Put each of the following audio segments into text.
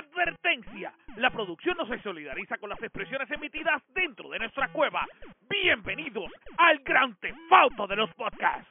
Advertencia. La producción no se solidariza con las expresiones emitidas dentro de nuestra cueva. Bienvenidos al gran tefauto de los podcasts.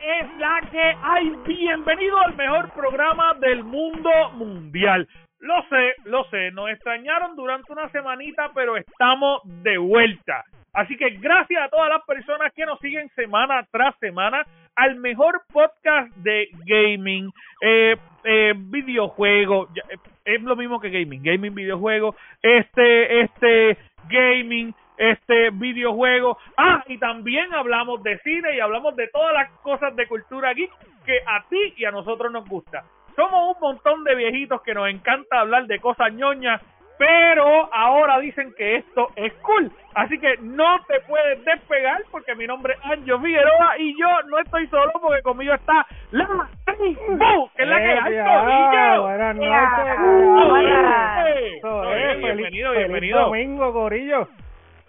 Es la que hay. Bienvenido al mejor programa del mundo mundial. Lo sé, lo sé, nos extrañaron durante una semanita, pero estamos de vuelta. Así que gracias a todas las personas que nos siguen semana tras semana al mejor podcast de gaming, eh, eh, videojuego, eh, es lo mismo que gaming, gaming, videojuego, este, este, gaming, este videojuego. Ah, y también hablamos de cine y hablamos de todas las cosas de cultura geek que a ti y a nosotros nos gusta. Somos un montón de viejitos que nos encanta hablar de cosas ñoñas, pero ahora dicen que esto es cool. Así que no te puedes despegar porque mi nombre es Anjo Figueroa y yo no estoy solo porque conmigo está la tribu, que es la que hay, Corillo. Buenas noches. Bienvenido, bienvenido. domingo, Corillo.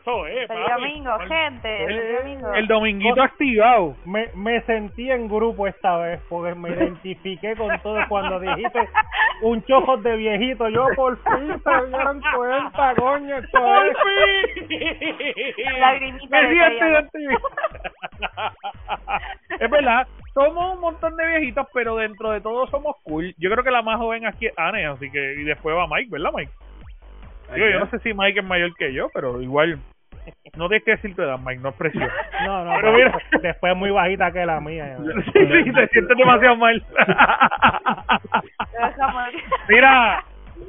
Eso es, Feliz papi. domingo, gente. El, Feliz domingo. el dominguito activado. Me, me sentí en grupo esta vez porque me identifiqué con todo cuando dijiste un chojo de viejito. Yo por fin se dieron cuenta, coño. ¡Por es. fin! Lagrimita Me de siento es verdad, somos un montón de viejitos, pero dentro de todo somos cool. Yo creo que la más joven aquí es Anne, así que y después va Mike, ¿verdad, Mike? Digo, yo no sé si Mike es mayor que yo, pero igual no tienes que decir tu edad, Mike, no es presión. No, no, Pero mira. después es muy bajita que la mía. sí, sí, te sientes demasiado mal. Mira,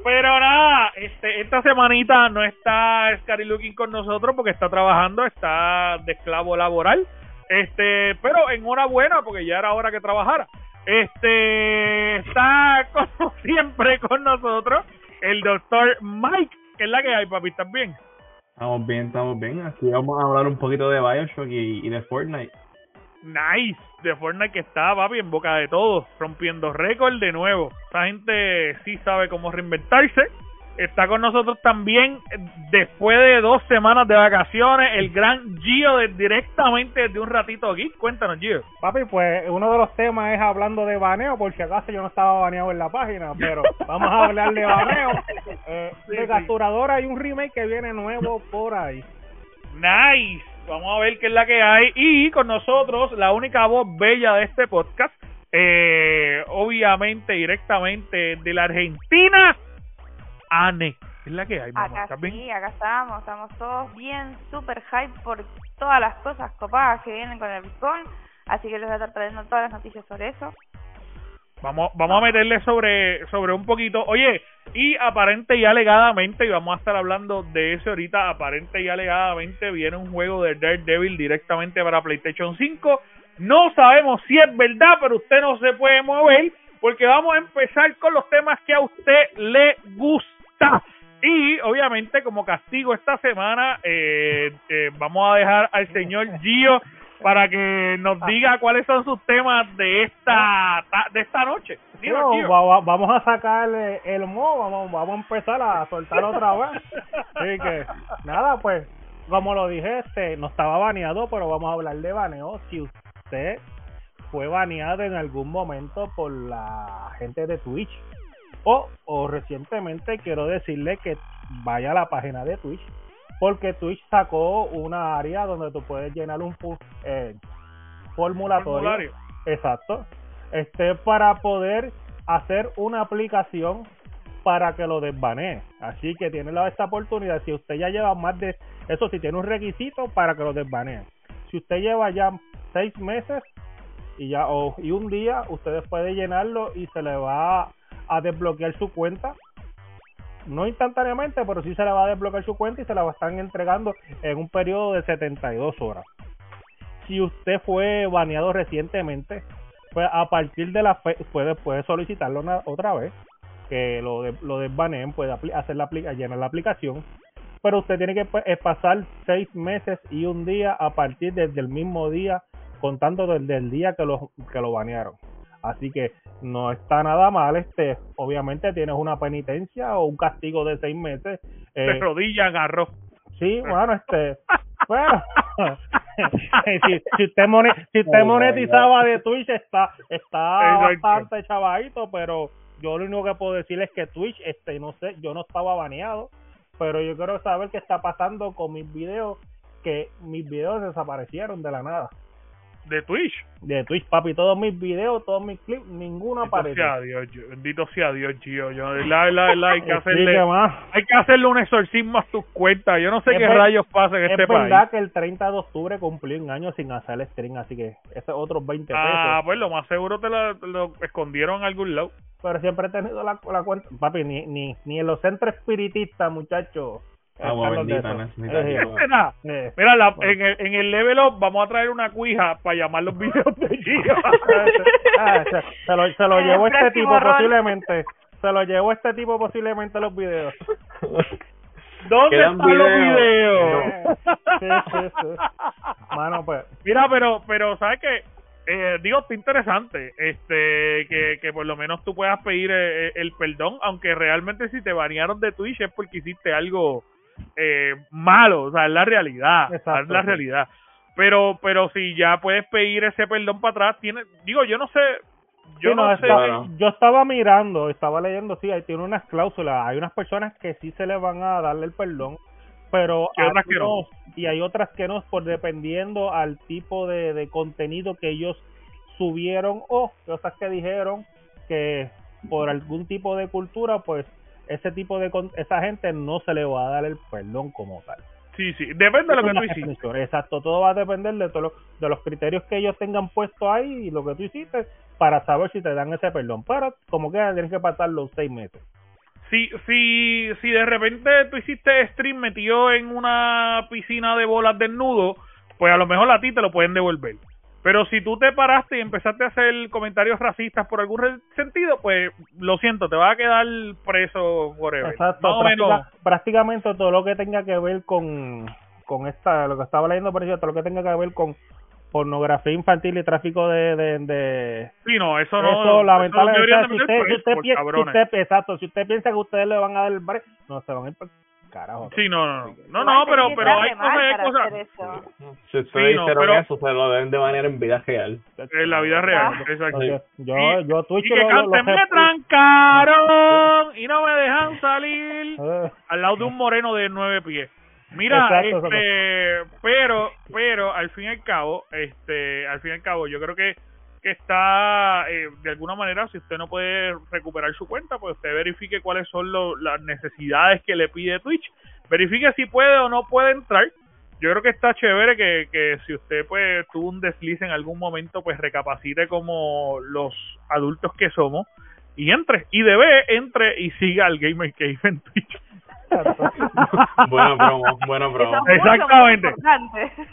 pero nada, este, esta semanita no está Scary Looking con nosotros porque está trabajando, está de esclavo laboral. Este, pero enhorabuena porque ya era hora que trabajara. Este, está como siempre con nosotros el doctor Mike, que es la que hay, papi, ¿estás bien? Estamos bien, estamos bien. Aquí vamos a hablar un poquito de Bioshock y, de Fortnite. Nice, de Fortnite que está, papi, en boca de todos, rompiendo récord de nuevo. Esa gente sí sabe cómo reinventarse. Está con nosotros también, eh, después de dos semanas de vacaciones, el gran Gio de- directamente desde un ratito aquí. Cuéntanos, Gio. Papi, pues uno de los temas es hablando de baneo, por si acaso yo no estaba baneado en la página, pero vamos a hablar de baneo. Eh, Sí, de capturadora hay un remake que viene nuevo por ahí. Nice. Vamos a ver qué es la que hay. Y con nosotros, la única voz bella de este podcast, eh, obviamente, directamente de la Argentina, Ane. ¿Qué es la que hay, mamá? Acá ¿Estás bien? sí, acá estamos. Estamos todos bien, super hype por todas las cosas copadas que vienen con el Bitcoin. Así que les voy a estar trayendo todas las noticias sobre eso. Vamos, vamos a meterle sobre, sobre un poquito. Oye, y aparente y alegadamente, y vamos a estar hablando de eso ahorita, aparente y alegadamente viene un juego de Daredevil directamente para PlayStation 5. No sabemos si es verdad, pero usted no se puede mover porque vamos a empezar con los temas que a usted le como castigo esta semana eh, eh, vamos a dejar al señor Gio para que nos diga cuáles son sus temas de esta ta- de esta noche. Gio. vamos a sacarle el mo, vamos, vamos a empezar a soltar otra vez. Así que, nada, pues, como lo dije, este, no estaba baneado, pero vamos a hablar de baneo. Si usted fue baneado en algún momento por la gente de Twitch, o, o recientemente quiero decirle que vaya a la página de Twitch, porque Twitch sacó una área donde tú puedes llenar un eh, formulatorio Formulario. Exacto. Este para poder hacer una aplicación para que lo desbanee. Así que tiene la, esta oportunidad. Si usted ya lleva más de eso, si tiene un requisito para que lo desbanee. Si usted lleva ya seis meses y ya o, y un día, usted puede llenarlo y se le va a desbloquear su cuenta. No instantáneamente, pero sí se le va a desbloquear su cuenta y se la estar entregando en un periodo de 72 horas si usted fue baneado recientemente, pues a partir de la fe puede, solicitarlo una, otra vez, que lo, de, lo desbaneen, puede hacer la llenar la aplicación, pero usted tiene que pues, pasar seis meses y un día a partir desde el mismo día, contando desde el día que lo, que lo banearon. Así que no está nada mal, este, obviamente tienes una penitencia o un castigo de seis meses. De eh, rodilla agarró. Sí, bueno, este, bueno, si, si usted mone, si usted Oh, monetizaba de Twitch está está Exacto. bastante chavadito, pero yo lo único que puedo decir es que Twitch, este, no sé, yo no estaba baneado, pero yo quiero saber qué está pasando con mis videos, que mis videos desaparecieron de la nada. De Twitch. De Twitch, papi, todos mis videos, todos mis clips, ninguno aparece. bendito sea Dios, Gio. Yo, la, la, la, hay que hacerle, hay que hacerle un exorcismo a tus cuentas. Yo no sé Es qué ver- rayos pasa en Es este verdad país. que el 30 de octubre cumplí un año sin hacer stream, así que ese es otros 20 pesos. Ah, pues lo más seguro te lo, te lo escondieron en algún lado. Pero siempre he tenido la, la cuenta. Papi, ni, ni, ni en los centros espiritistas, muchachos. Agua bendita, necesita Eh. Este eh, Mira, la- en, el, en el level up vamos a traer una cuija para llamar los videos de Gio. ah, se, se lo, se lo El llevó este tipo rol. posiblemente. Se lo llevó este tipo posiblemente los videos. ¿Dónde Quedan están los videos. videos? Sí, sí, sí. Mano, pues. Mira, pero, pero ¿sabes qué? Eh, digo, está interesante este que, que por lo menos tú puedas pedir eh, el perdón, aunque realmente si te banearon de Twitch es porque hiciste algo eh, malo, o sea, es la realidad, Exacto, es la sí. realidad. Pero pero si ya puedes pedir ese perdón para atrás, tiene, digo, yo no sé, yo Sí, no, no, sé, está- yo estaba mirando, estaba leyendo, sí, ahí tiene unas cláusulas. Hay unas personas que sí se les van a darle el perdón, pero Y otras que no. y hay otras que no, por dependiendo al tipo de, de contenido que ellos subieron o cosas que dijeron que por algún tipo de cultura, pues ese tipo de con- esa gente no se le va a dar el perdón como tal. sí, sí, depende de lo que tú hiciste. Exacto, todo va a depender de, todo lo- de los criterios que ellos tengan puesto ahí y lo que tú hiciste para saber si te dan ese perdón. Pero como que tienes que pasar los seis meses. Si, si, si de repente tú hiciste stream metido en una piscina de bolas desnudo, pues a lo mejor a ti te lo pueden devolver. Pero si tú te paraste y empezaste a hacer comentarios racistas por algún sentido, pues lo siento, te vas a quedar preso forever. Exacto, práctica- prácticamente todo lo que tenga que ver con, con esta, lo que estaba leyendo, por todo lo que tenga que ver con pornografía infantil y tráfico de, de, de Sí, no, eso no. eso eso lamentablemente deberían de si usted, si usted por piensa, si cabrones. usted- exacto si usted piensa que ustedes le van a dar el break no se van a ir por carajo Sí, no, no, no. No, pero, pero hay cosas, hay cosas. Si ustedes Sí, no, hicieron pero- eso, se lo deben de manera en vida real. En la vida real, Ah. exacto. Oye, yo Y- yo Twitch y que canten, me trancaron y no me dejan salir. Eh, al lado de un moreno de nueve pies. Mira, Exacto, este, pero, pero al fin y al cabo, este, al fin y al cabo, yo creo que que está eh, de alguna manera, si usted no puede recuperar su cuenta, pues usted verifique cuáles son lo- las necesidades que le pide Twitch, verifique si puede o no puede entrar. Yo creo que está chévere que, que si usted pues tuvo un desliz en algún momento, pues recapacite como los adultos que somos y entre, y debe entre y siga al Gamer Cave en Twitch. Buena promo, buena Eso promo. Exactamente.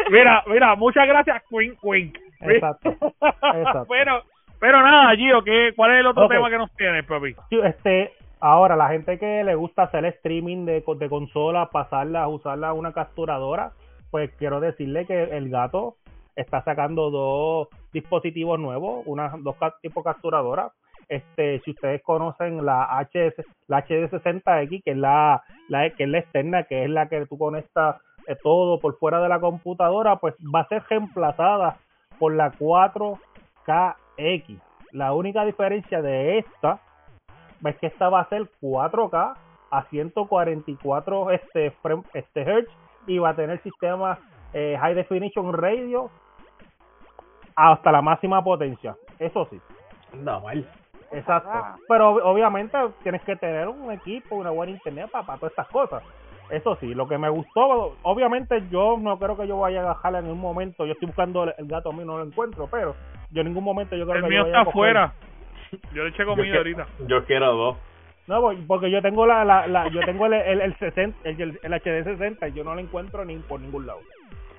Mira, mira, muchas gracias, Quink Quink. Exacto, exacto. pero, pero nada, Gio, ¿qué, ¿cuál es el otro tema que nos tienes, papi? Este ahora la gente que le gusta hacer streaming de, de consola pasarla usarla a una capturadora pues quiero decirle que el gato está sacando dos dispositivos nuevos unas dos ca- tipo capturadoras este si ustedes conocen la HS la HD60X que es la, la que es la externa que es la que tú conectas eh, todo por fuera de la computadora pues va a ser reemplazada por la 4KX la única diferencia de esta es que esta va a ser 4K a 144 este, frame- este hertz y va a tener sistema eh, high definition radio hasta la máxima potencia. Eso sí, Anda mal. exacto. Pero ob- obviamente tienes que tener un equipo, una buena internet para, para todas estas cosas. Eso sí, lo que me gustó, obviamente yo no creo que yo vaya a bajarla en un momento. Yo estoy buscando el, el gato a mí, no lo encuentro, pero yo en ningún momento yo creo El que mío yo vaya a está afuera. Yo le eché Yo, comida que- ahorita. yo quiero dos. No, voy- porque yo tengo la, la, la yo tengo el, el, el 60, el, el, el HD 60 y yo no lo encuentro ni por ningún lado.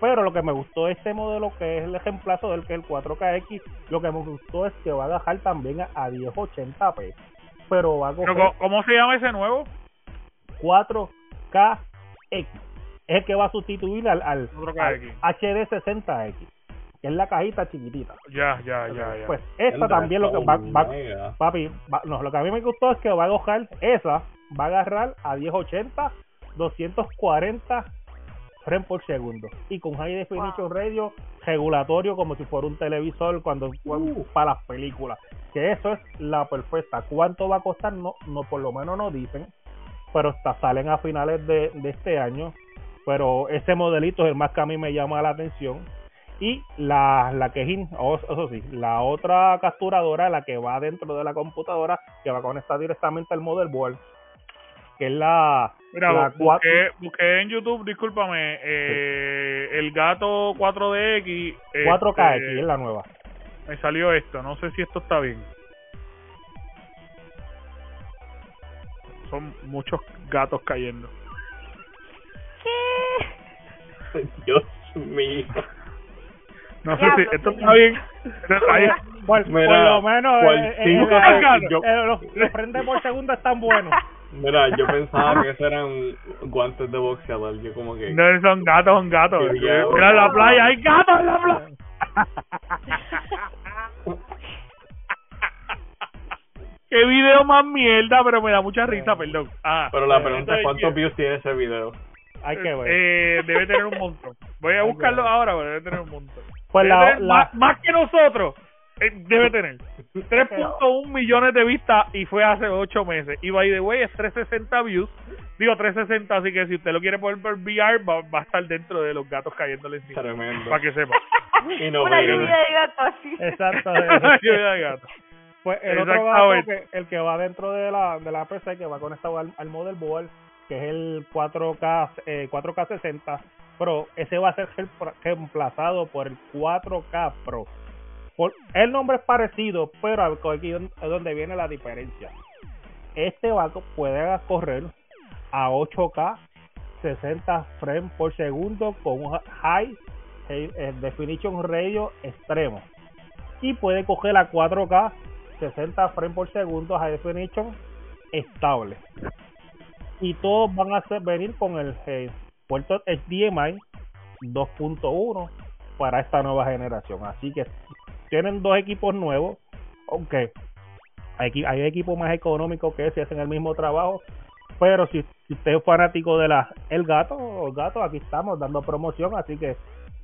Pero lo que me gustó de este modelo que es el ejemplazo del que es el 4KX, lo que me gustó es que va a bajar también a, a 1080p. Pero va a coger ¿cómo- ¿Cómo se llama ese nuevo? 4KX. Es el que va a sustituir al, al, 4KX. al HD 60X, que es la cajita chiquitita. Ya, ya, ya, ya. Pues esta también lo que va, va, Mega. Papi, va- no, lo que a mí me gustó es que va a agarrar esa, va a agarrar a 1080, 240 frames por segundo. Y con High Definition Radio regulatorio como si fuera un televisor cuando Uh. para las películas. Que eso es la perfecta. ¿Cuánto va a costar? No, no por lo menos no dicen. Pero hasta salen a finales de, de este año. Pero ese modelito es el más que a mí me llama la atención. Y la, la que es, in- o- eso sí, la otra capturadora, la que va dentro de la computadora, que va a conectar directamente al motherboard, que es la, Mira, la busqué, busqué en YouTube, discúlpame, eh, el gato 4DX. 4K, este, es la nueva. Me salió esto, no sé si esto está bien. Son muchos gatos cayendo. ¿Qué? Dios mío. No sé si esto señor. está bien. Esto está bien. Por, Mira, por lo menos los, frames por segundo están buenos. Mira, yo pensaba que esos eran guantes de boxeador. Yo como que... No, son gatos, son gatos. Mira en la playa, hay gatos en la playa. Qué video más mierda, pero me da mucha risa, perdón. Ah, Pero la Eh, pregunta es cuántos views tiene ese video. Hay que ver. Eh, debe tener un montón. Voy a buscarlo ahora, pero debe tener un montón. Pues Debe la, tener la, más, más que nosotros. eh, debe tener 3.1 millones de vistas y fue hace 8 meses. Y by the way, es 360 views. Digo 360, así que si usted lo quiere poner por VR, va, va a estar dentro de los gatos cayéndole encima. Tremendo. Para que sepa. Y no Una lluvia de gatos así. exacto. Lluvia de gatos. Pues el otro gato, que, el que va dentro de la, de la PC, que va conectado al, al motherboard, que es el 4K, eh, 4K60 Pro, ese va a ser reempla- reemplazado por el 4K Pro. Por, el nombre es parecido, pero aquí es donde viene la diferencia. Este va a co- puede correr a 8K 60 frames por segundo con un high eh, eh, definition radio extremo y puede coger a 4K 60 frames por segundo high definition estable. Y todos van a venir con el eh, puerto HDMI 2.1 para esta nueva generación. Así que tienen dos equipos nuevos aunque equi- hay equipos más económicos que ese hacen el mismo trabajo pero si, si usted es fanático de la el gato gato aquí estamos dando promoción así que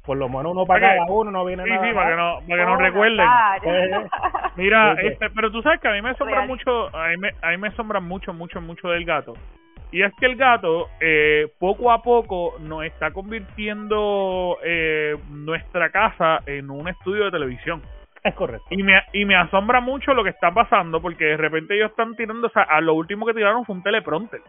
por lo menos uno para Ok. cada uno no viene Sí, nada sí, para que no, para que no Oh, recuerden. Nazario. Mira, este, pero tú sabes que a mí me asombra Real. mucho, a mí me, a mí me asombra mucho, mucho, mucho del gato. Y es que el gato, eh, poco a poco, nos está convirtiendo eh, nuestra casa en un estudio de televisión. es correcto Y me, y me asombra mucho lo que está pasando, porque de repente ellos están tirando, o sea, a lo último que tiraron fue un teleprompter.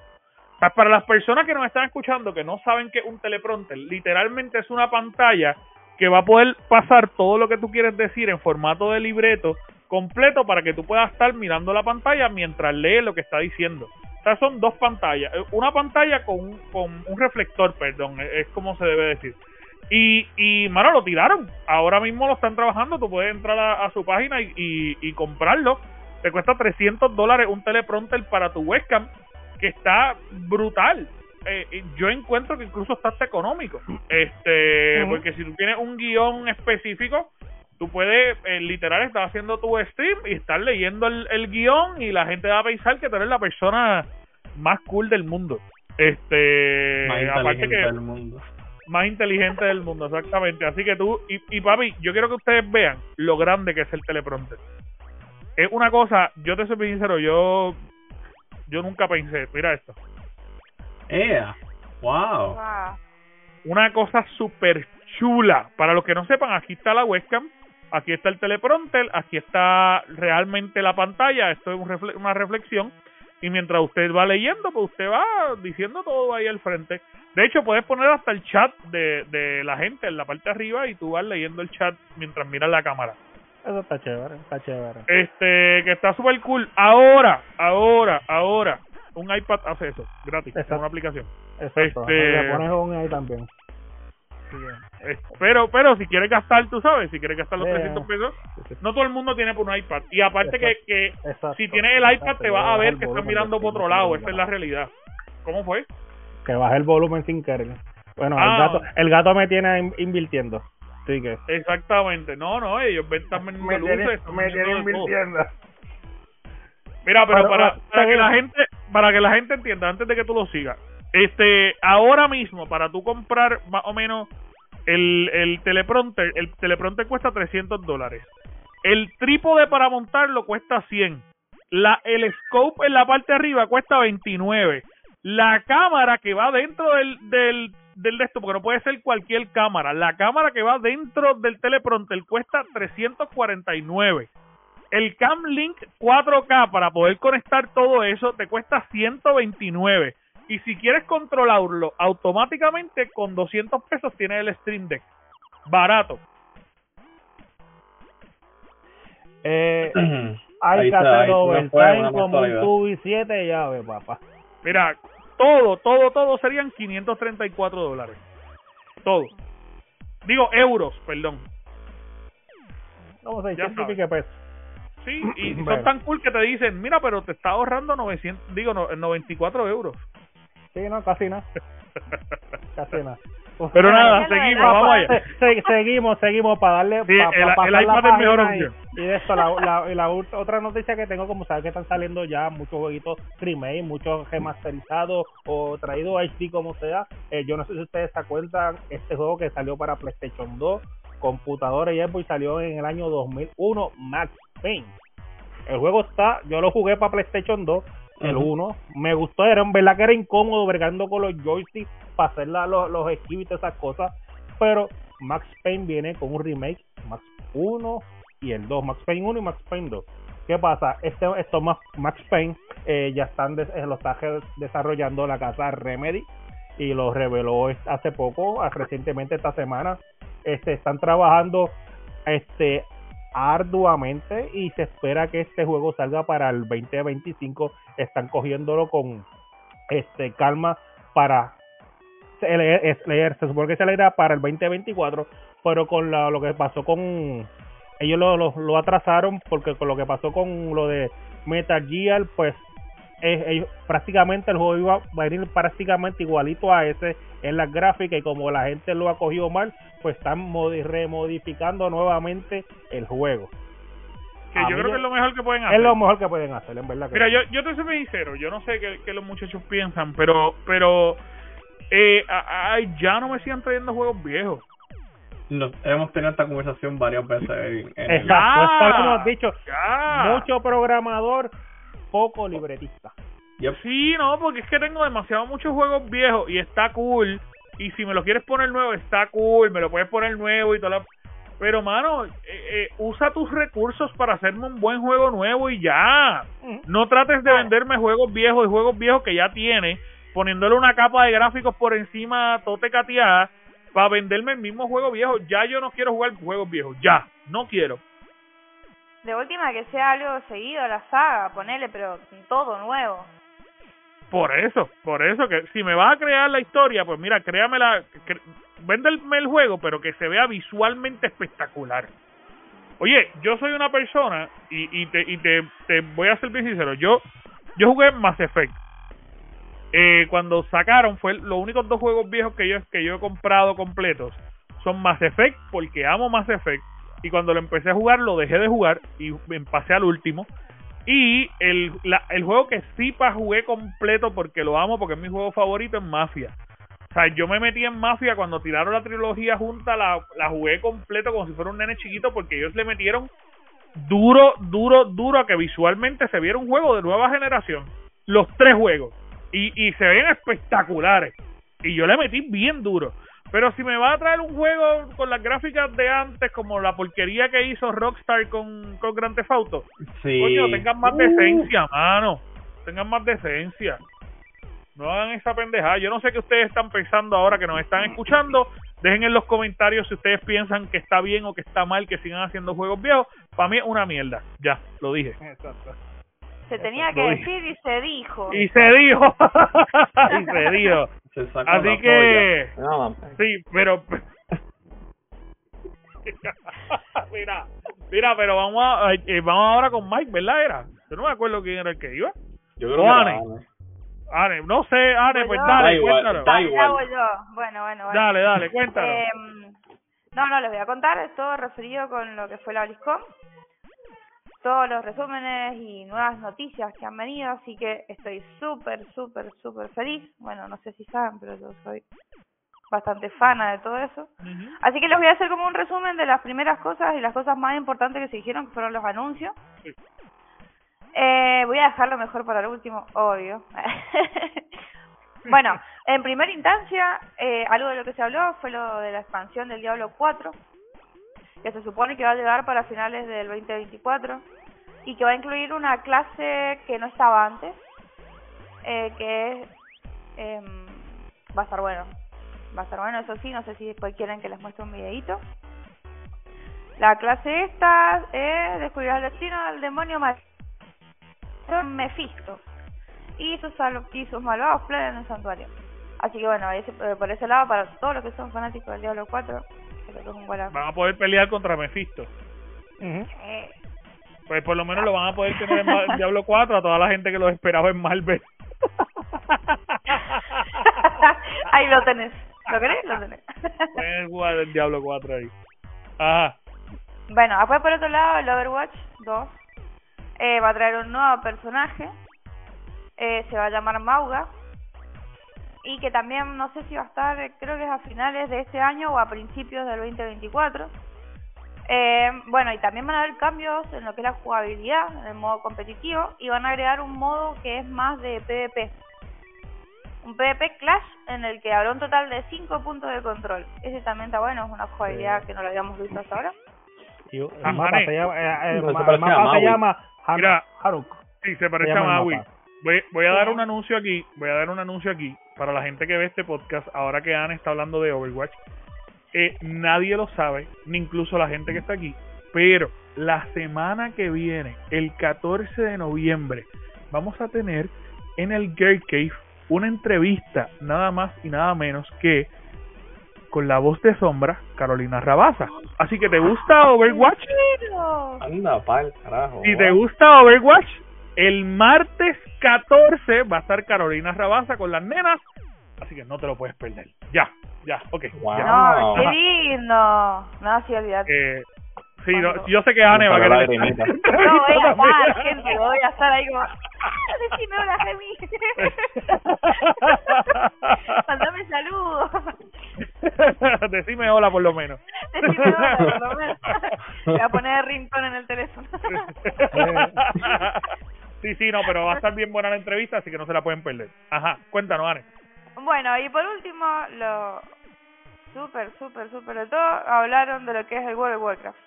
Para las personas que nos están escuchando que no saben qué es un teleprompter, literalmente es una pantalla que va a poder pasar todo lo que tú quieres decir en formato de libreto completo para que tú puedas estar mirando la pantalla mientras lees lo que está diciendo. O sea, son dos pantallas. Eh, Una pantalla con, un- con un reflector, perdón, es como se debe decir. Y, y, mano, lo tiraron. Ahora mismo lo están trabajando. Tú puedes entrar a, su página y, y, y comprarlo. Te cuesta 300 dólares un teleprompter para tu webcam, que está brutal. Eh, y yo encuentro que incluso está hasta económico. Este, porque si tú tienes un guion específico, tú puedes, eh, literal, estar haciendo tu stream y estar leyendo el, el guion y la gente va a pensar que tú eres la persona más cool del mundo. Este, Más aparte inteligente que del mundo. más inteligente del mundo, exactamente. Así que tú, y, y papi, yo quiero que ustedes vean lo grande que es el teleprompter. Es una cosa, yo te soy sincero, yo, yo nunca pensé, mira esto, ¡Ea! ¡Wow! Wow. una cosa súper chula. Para los que no sepan, aquí está la webcam, aquí está el teleprompter, aquí está realmente la pantalla, esto es un refle- una reflexión. Y mientras usted va leyendo, pues usted va diciendo todo ahí al frente. De hecho, puedes poner hasta el chat de, de la gente en la parte de arriba y tú vas leyendo el chat mientras miras la cámara. Eso está chévere está chévere Este, que está súper cool. Ahora, ahora, ahora, un iPad hace eso, gratis, es una aplicación. exacto Este- le pones un ahí también Pero, pero si quieres gastar, tú sabes, si quieres gastar los Sí. 300 pesos, no todo el mundo tiene por un iPad. Y aparte que, que Exacto. si tienes el iPad Exacto, te vas a ver que estás mirando por otro lado, esa es la realidad. ¿Cómo fue? que baje el volumen sin querer bueno Ah. el gato el gato me tiene in- invirtiendo Exactamente. No, no, ellos ven están vendiendo luces, de todo. Mira, pero, Pero, para, para que la gente, para que la gente entienda, antes de que tú lo sigas, Este, ahora mismo, para tú comprar más o menos el, el teleprompter, el teleprompter cuesta 300 dólares. El trípode para montarlo cuesta 100. La, el scope en la parte de arriba cuesta 29. La cámara que va dentro del, del, del de esto, porque no puede ser cualquier cámara. La cámara que va dentro del teleprompter cuesta 349. El Cam Link 4K para poder conectar todo eso te cuesta 129. Y si quieres controlarlo automáticamente, con 200 pesos tienes el Stream Deck. Barato. Eh, Ahí hay que hacer overtime como un y siete llaves, papá. Mira, todo, todo, todo serían 534 dólares. Todo. Digo, euros, perdón. No y sabes. pico pesos. Sí, y son Bueno. tan cool que te dicen, mira, pero te está ahorrando 900, digo, no, 94 euros. Sí, no, casi nada, casi nada. Pero nada, seguimos, vamos allá. Se- se- seguimos, seguimos para darle. Sí, pa- pa el- el iPad es mejor y- opción. Y, de esto, la, otra noticia que tengo, como sabes que están saliendo ya muchos jueguitos remake, muchos remasterizados o traídos HD como sea. Eh, yo no sé si ustedes se acuerdan, este juego que salió para PlayStation 2, computadora y Xbox salió en el año 2001, Max Payne. El juego está, yo lo jugué para PlayStation 2, el Ujú. 1, me gustó, era en verdad que era incómodo bregando con los joysticks para hacer la- los, los esquivos y todas esas cosas, pero Max Payne viene con un remake, Max 1 y el 2, Max Payne 1 y Max Payne 2. ¿Qué pasa? Este, estos Max, Max Payne eh, ya están des- eh, lo está desarrollando la casa Remedy y lo reveló hace poco, recientemente esta semana. Este, están trabajando este arduamente y se espera que este juego salga para el 2025. Están cogiéndolo con este calma para leer, se supone que se leerá para el 2024, pero con la- lo que pasó con ellos lo, lo, lo atrasaron porque con lo que pasó con lo de Metal Gear, pues es- ellos- prácticamente el juego iba a venir prácticamente igualito a ese en las gráficas y como la gente lo ha cogido mal, pues están modi- remodificando nuevamente el juego. Que yo creo que es lo mejor que pueden hacer. Es lo mejor que pueden hacer, en verdad. que Mira, sí. yo, yo te soy sincero, yo no sé qué, qué los muchachos piensan, pero pero eh, a- ay, ya no me sigan trayendo juegos viejos. Nos, hemos tenido esta conversación varias veces en, en el- Exacto, como has dicho, Ya. mucho programador, poco libretista. Yep. Sí, no, porque es que tengo demasiado muchos juegos viejos y está cool. Y si me lo quieres poner nuevo, está cool, me lo puedes poner nuevo y toda la... Pero, mano, eh, eh, usa tus recursos para hacerme un buen juego nuevo y ya. No trates de venderme juegos viejos y juegos viejos que ya tienes, poniéndole una capa de gráficos por encima tote cateada para venderme el mismo juego viejo. Ya yo no quiero jugar juegos viejos, ya, no quiero. De última que sea algo seguido a la saga, ponele, pero todo nuevo. Por eso, por eso que si me vas a crear la historia, pues mira, créamela, cre- véndeme el juego, pero que se vea visualmente espectacular. Oye, yo soy una persona y, y, te, y te, te voy a ser bien sincero, yo yo jugué Mass Effect. Eh, cuando sacaron fue los únicos dos juegos viejos que yo que yo he comprado completos son Mass Effect porque amo Mass Effect y cuando lo empecé a jugar lo dejé de jugar y pasé al último y el, la- el juego que sí jugué completo porque lo amo, porque es mi juego favorito, es Mafia. O sea, yo me metí en Mafia cuando tiraron la trilogía junta, la, la jugué completo como si fuera un nene chiquito porque ellos le metieron duro, duro, duro a que visualmente se viera un juego de nueva generación. Los tres juegos. Y, y se ven espectaculares. Y yo le metí bien duro. Pero si me va a traer un juego con las gráficas de antes, como la porquería que hizo Rockstar con, con Grand Theft Auto, Sí. Coño, tengan más Uh, decencia, mano. Tengan más decencia. No hagan esa pendejada. Yo no sé qué ustedes están pensando ahora que nos están escuchando. Dejen en los comentarios si ustedes piensan que está bien o que está mal que sigan haciendo juegos viejos. Para mí es una mierda. Ya, lo dije. Exacto. Se tenía que decir y se dijo. Y se dijo. y se dijo. se sacó Así que-. Sí, pero... mira, mira, pero vamos a, eh, vamos ahora con Mike, ¿verdad? Era. Yo no me acuerdo quién era el que iba. Yo creo O que Ane. era Ane. Ane, no sé, Ane, pues Yo- dale, Da igual, cuéntanos. da igual. Bueno, bueno, bueno. Dale, dale, cuéntanos. Em, no, no, les voy a contar, es todo referido con lo que fue la BlizzCon. Todos los resúmenes y nuevas noticias que han venido, así que estoy súper, súper, súper feliz. Bueno, no sé si saben, pero yo soy bastante fana de todo eso. Así que les voy a hacer como un resumen de las primeras cosas y las cosas más importantes que se dijeron, que fueron los anuncios. Sí. Eh, voy a dejarlo mejor para el último, obvio. bueno, en primera instancia, eh, algo de lo que se habló fue lo de la expansión del Diablo 4, que se supone que va a llegar para finales del 2024 y que va a incluir una clase que no estaba antes, eh, que es, em, va a estar bueno. Va a estar bueno, eso sí, no sé si después quieren que les muestre un videito. La clase esta es descubrir el destino del demonio mal Mephisto y sus, y sus malvados planes en el santuario. Así que bueno, ese- eh, por ese lado, para todos los que son fanáticos del Diablo 4, creo que es un. Van a poder pelear contra Mephisto. Ujú. Eh, Pues por lo menos lo van a poder tener en Diablo 4 a toda la gente que lo esperaba en Marvel. Ahí lo tenés. ¿Lo querés? Lo tenés. Pueden jugar el Diablo 4 ahí. Ajá. Bueno, después por otro lado, el Overwatch 2 eh, va a traer un nuevo personaje. Eh, se va a llamar Mauga. Y que también no sé si va a estar, creo que es a finales de este año o a principios del 2024. Eh, bueno, y también van a haber cambios en lo que es la jugabilidad, en el modo competitivo. Y van a agregar un modo que es más de PvP. Un PvP Clash en el que habrá un total de 5 puntos de control. Ese también está bueno, es una jugabilidad que no lo habíamos visto hasta ahora. Y el Ah, mapa se llama, eh, el No, se mapa llama Han- Mira. Haruk. Sí, se parece Se a Maui. Voy, voy a dar un anuncio aquí, voy a dar un anuncio aquí para la gente que ve este podcast, ahora que Anne está hablando de Overwatch. Eh, nadie lo sabe, ni incluso la gente que está aquí, pero la semana que viene, el 14 de noviembre, vamos a tener en el Girl Cave una entrevista, nada más y nada menos que con la voz de sombra, Carolina Rabaza. Así que te gusta Overwatch, Anda, pal, carajo. si te gusta Overwatch, el martes 14 va a estar Carolina Rabaza con las nenas. Así que no te lo puedes perder. Ya, ya, ok. Wow. ya. No, qué lindo. No, sí, olvidate. Eh, sí, no, yo sé que Anne va a querer estar. No voy a estar, gente, voy a estar ahí como... ¡Ah, decime hola, Gemi! Mandame saludos. Decime hola por lo menos. Decime hola, por lo menos. Voy a poner rincón en el teléfono. sí, sí, no, pero va a estar bien buena la entrevista, así que no se la pueden perder. Ajá, cuéntanos, Anne. Bueno, y por último, lo súper, súper, súper de todo, hablaron de lo que es el World of Warcraft.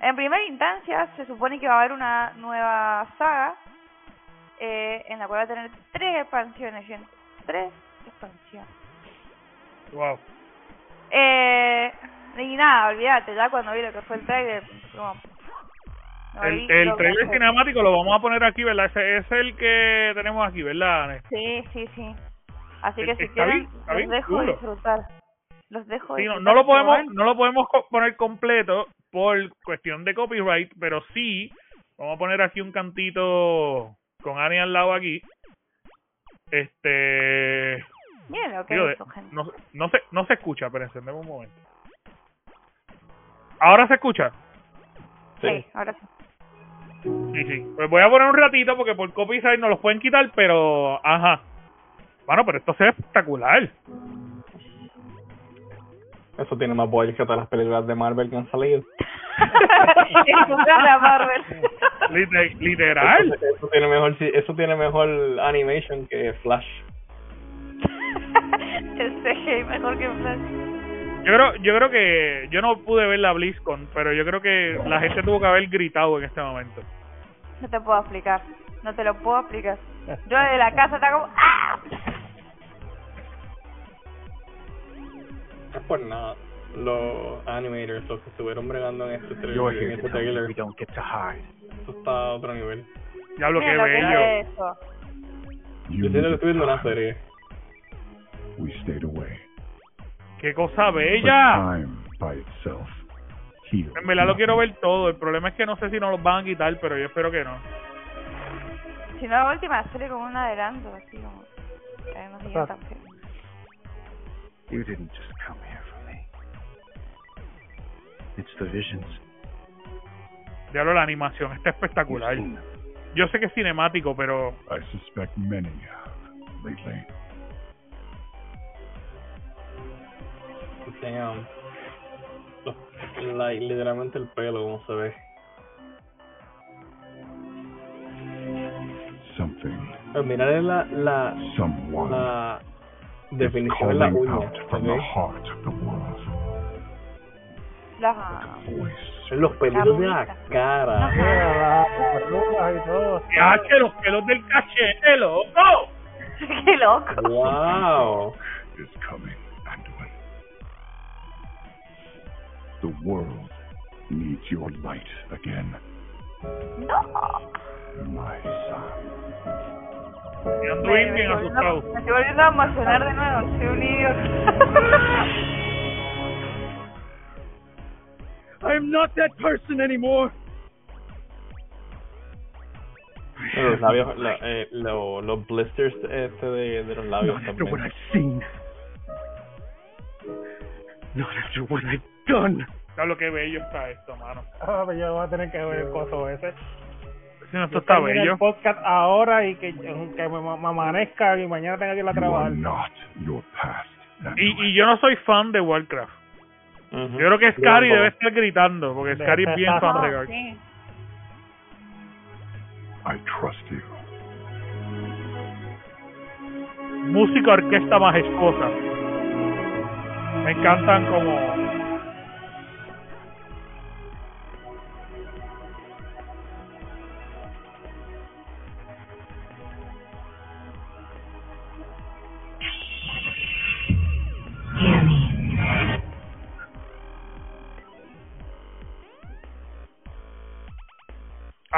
En primera instancia, se supone que va a haber una nueva saga eh, en la cual va a tener tres expansiones, gente. Tres expansiones. Wow. Eh, y nada, olvídate, ya cuando vi lo que fue el trailer, como... no vi El, el trailer cinemático lo vamos a poner aquí, ¿verdad? Ese es el que tenemos aquí, ¿verdad? Sí, sí, sí. Así que si Está bien, quieren, está los bien, dejo duro. disfrutar. Los dejo Sí, no, disfrutar no lo podemos no lo podemos poner completo por cuestión de copyright, pero sí vamos a poner aquí un cantito con Annie al lado aquí. Este, Miren lo que digo, de- hizo, gente. no, no se no se escucha, pero encendemos un momento. Ahora se escucha. Sí, ahora sí. Sí, sí. Pues voy a poner un ratito porque por copyright no los pueden quitar, pero ajá. Bueno, pero esto se ve espectacular. Eso tiene más boys que todas las películas de Marvel que han salido. A Marvel. Lite- literal. Eso, eso tiene mejor, eso tiene mejor animation que Flash. CGI mejor que Flash. Yo creo, yo creo que yo no pude ver la BlizzCon, pero yo creo que la gente tuvo que haber gritado en este momento. No te puedo explicar. No te lo puedo explicar. Yo desde la casa estaba como... ¡Ah! Es por nada. Los animators, los que estuvieron bregando en este trailer, en este trailer, don't get to hide. eso está a otro nivel. Ya lo que lo bello. Yo siento que estoy viendo una serie. We stayed away. Qué cosa bella. En verdad lo quiero ver todo. El problema es que no sé si nos los van a quitar, pero yo espero que no. Si no, la última serie como un adelanto, así como... Que no sigue tan feo. You didn't just come here for me. It's the visions. Diablo, la animación está espectacular. Yo sé que es cinemático, pero I suspect many have lately. Damn. Los- like, literalmente el pelo, como se ve. Something, Pero mirar la, la, someone la definición en la uña. Voice. Los pelitos de la bonita. cara. Mira, las pelucas y todo. ¡Yache, los pelos del cachete, loco! qué loco. Wow. is coming, Anduin. The world needs your light again, son. Y ando bien, bien asustado. Me estoy volviendo a emocionar de nuevo, soy un idiota. I'm not that person anymore. Los labios, la- eh, lo- los blisters este de, de los labios Not after what también. I've seen. Not after what I've done. Sabes lo que bello está esto, mano. Ah, pues yo voy a tener que ver el coso ese. Si no, esto está bello. el podcast ahora y que, que me, me amanezca y mañana tenga que ir a trabajar. Y, y yo no soy fan de Warcraft. Ujú. Yo creo que Scary debe estar gritando, porque Scary es bien fan de sí. I trust you. Música orquesta majestuosa. Me encantan como...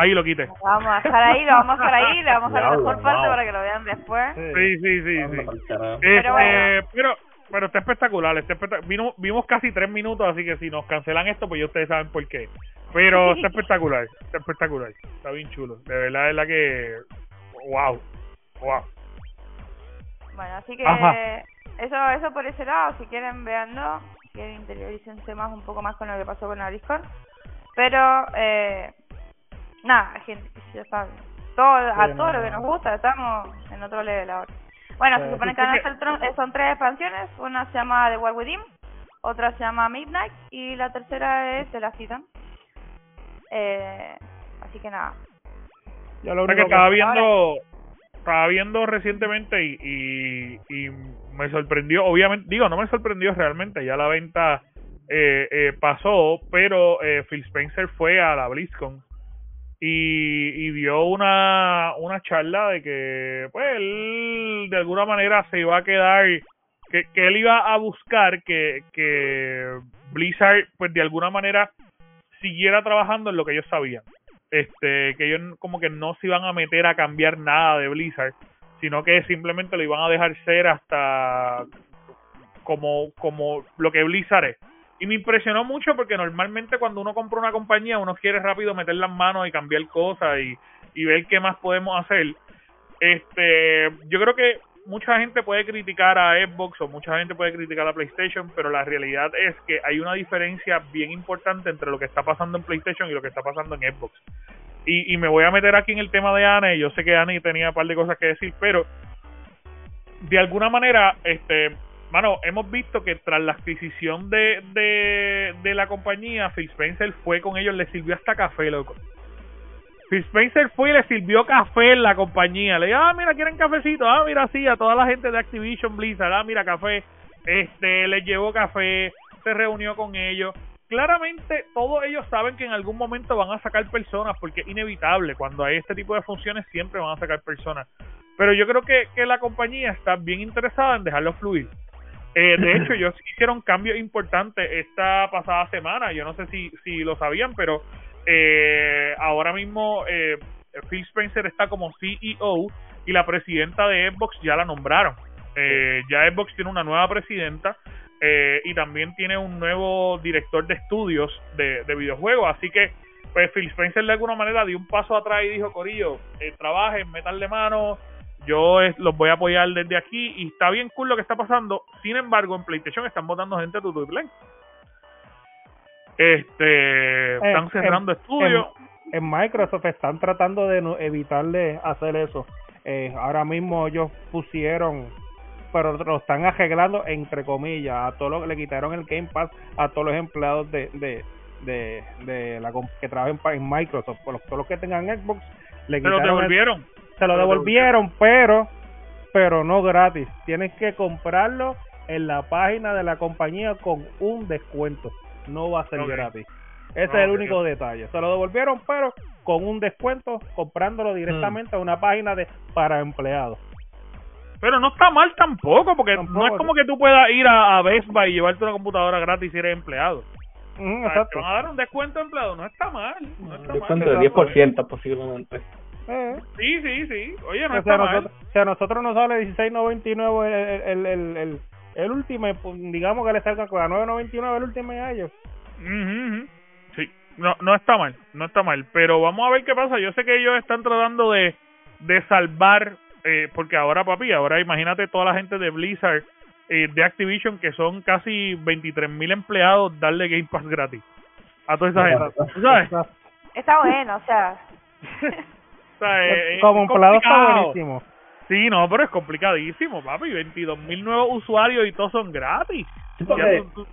Ahí lo quité. Vamos a estar ahí, lo vamos a estar ahí, le vamos a dar la mejor parte para que lo vean después. Sí, sí, sí, sí. Este, Pero bueno. pero, pero está espectacular, está espectac- vino- vimos casi tres minutos, así que si nos cancelan esto, pues ya ustedes saben por qué. Pero está espectacular, está espectacular, está bien chulo. De verdad, de verdad que, wow, wow. Bueno, así que Ajá. eso eso por ese lado, si quieren veanlo, si quieren interiorícense más un poco más con lo que pasó con la BlizzCon. Pero, eh, nada, gente, ya saben, todo, a todo no, lo que no. nos gusta, estamos en otro level ahora. Bueno, se supone que van a ser eh, son tres expansiones, una se llama The War Within, otra se llama Midnight y la tercera es The Last Titan. Eh, así que nada, Yo lo O sea, que único estaba viendo, estaba viendo recientemente y, y, y me sorprendió, obviamente, digo, no me sorprendió realmente, ya la venta eh, eh, pasó, pero eh, Phil Spencer fue a la BlizzCon y, y dio una, una charla de que, pues, él de alguna manera se iba a quedar, que, él iba a buscar que, que Blizzard, pues, de alguna manera siguiera trabajando en lo que ellos sabían. Este que ellos como que no se iban a meter a cambiar nada de Blizzard sino que simplemente lo iban a dejar ser hasta como como lo que Blizzard es y me impresionó mucho porque normalmente cuando uno compra una compañía uno quiere rápido meter las manos y cambiar cosas y, y ver qué más podemos hacer este yo creo que mucha gente puede criticar a Xbox o mucha gente puede criticar a PlayStation, pero la realidad es que hay una diferencia bien importante entre lo que está pasando en PlayStation y lo que está pasando en Xbox. Y, y me voy a meter aquí en el tema de Anne, yo sé que Anne tenía un par de cosas que decir, pero de alguna manera, este, mano, hemos visto que tras la adquisición de, de, la compañía, Phil Spencer fue con ellos, le sirvió hasta café, loco. Phil Spencer fue y le sirvió café en la compañía. Le dijo, ah, mira, quieren cafecito. Ah, mira, sí, a toda la gente de Activision Blizzard. Ah, mira, café. Este, les llevó café, se reunió con ellos. Claramente, todos ellos saben que en algún momento van a sacar personas, porque es inevitable. Cuando hay este tipo de funciones, siempre van a sacar personas. Pero yo creo que, que la compañía está bien interesada en dejarlo fluir. Eh, de hecho, ellos hicieron cambios importantes esta pasada semana. Yo no sé si, si lo sabían, pero eh, ahora mismo eh, Phil Spencer está como CEO y la presidenta de Xbox ya la nombraron. Eh, ya Xbox tiene una nueva presidenta eh, y también tiene un nuevo director de estudios de, de videojuegos. Así que, pues Phil Spencer de alguna manera dio un paso atrás y dijo: Corillo, eh, trabajen, metanle mano. Yo eh, los voy a apoyar desde aquí y está bien cool lo que está pasando. Sin embargo, en PlayStation están votando gente de tu play. Este, están en- cerrando estudios. En, en Microsoft están tratando de no- evitarle hacer eso. Eh, ahora mismo ellos pusieron, pero lo están arreglando entre comillas, a todos los le quitaron el Game Pass a todos los empleados de de de, de la que trabajen pa- en Microsoft, por los, todos los que tengan Xbox le Se lo quitaron el- devolvieron. Se lo devolvieron, pero pero no gratis. Tienes que comprarlo en la página de la compañía con un descuento. No va a ser gratis. Ese Ah, es el ok. único detalle. Se lo devolvieron, pero con un descuento, comprándolo directamente a una página de para empleados. Pero no está mal tampoco, porque no es como que tú puedas ir a, a Best Buy y llevarte una computadora gratis si eres empleado. Ujú, O sea, exacto. Te van a dar un descuento empleado, no está mal. No está Descuento mal. de 10% posiblemente. Eh. Sí, sí, sí. Oye, no O está sea, mal. nosotros, si a nosotros nos sale 16.99 el, el, el, el, el último, pues, digamos que le salga con a 9.99 el último a ellos. Ujú, ujú. Sí, no, no está mal, no está mal. Pero vamos a ver qué pasa. Yo sé que ellos están tratando de, de salvar, eh, porque ahora, papi, ahora imagínate toda la gente de Blizzard, eh, de Activision, que son casi 23 mil empleados, darle Game Pass gratis. A toda esa gente. ¿Tú ¿Sabes? O Está bueno, o sea. sea, es Como empleado está buenísimo. Sí, no, pero es complicadísimo, papi. 22 mil nuevos usuarios y todos son gratis. Sí, Ya porque tú- tú-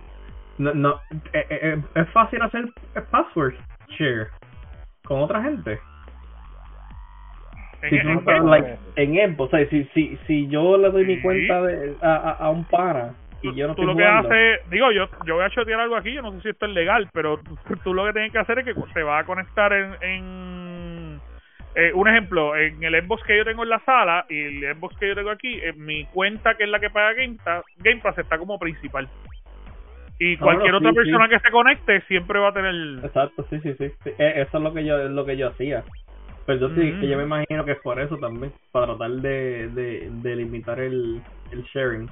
no, no, eh, eh, eh, es fácil hacer password share con otra gente. en- Si tú en- no sabes, en- like, en Xbox, o sea, si, si, si yo le doy mi cuenta de, a, a, a un pana y yo no tú lo que haces, digo, yo yo voy a chotear algo aquí, yo no sé si esto es legal, pero tú, tú lo que tienes que hacer es que te va a conectar en, en eh, un ejemplo, en el Xbox que yo tengo en la sala y el Xbox que yo tengo aquí, en mi cuenta que es la que paga Game Pass, Game Pass está como principal. Y Ah, cualquier otra persona sí. que se conecte siempre va a tener Exacto, sí, sí, sí. sí. Eh, Eso es lo que yo es lo que yo hacía. Pero yo sí, Ujú. que yo me imagino que es por eso también, para tratar de, de, de limitar el, el sharing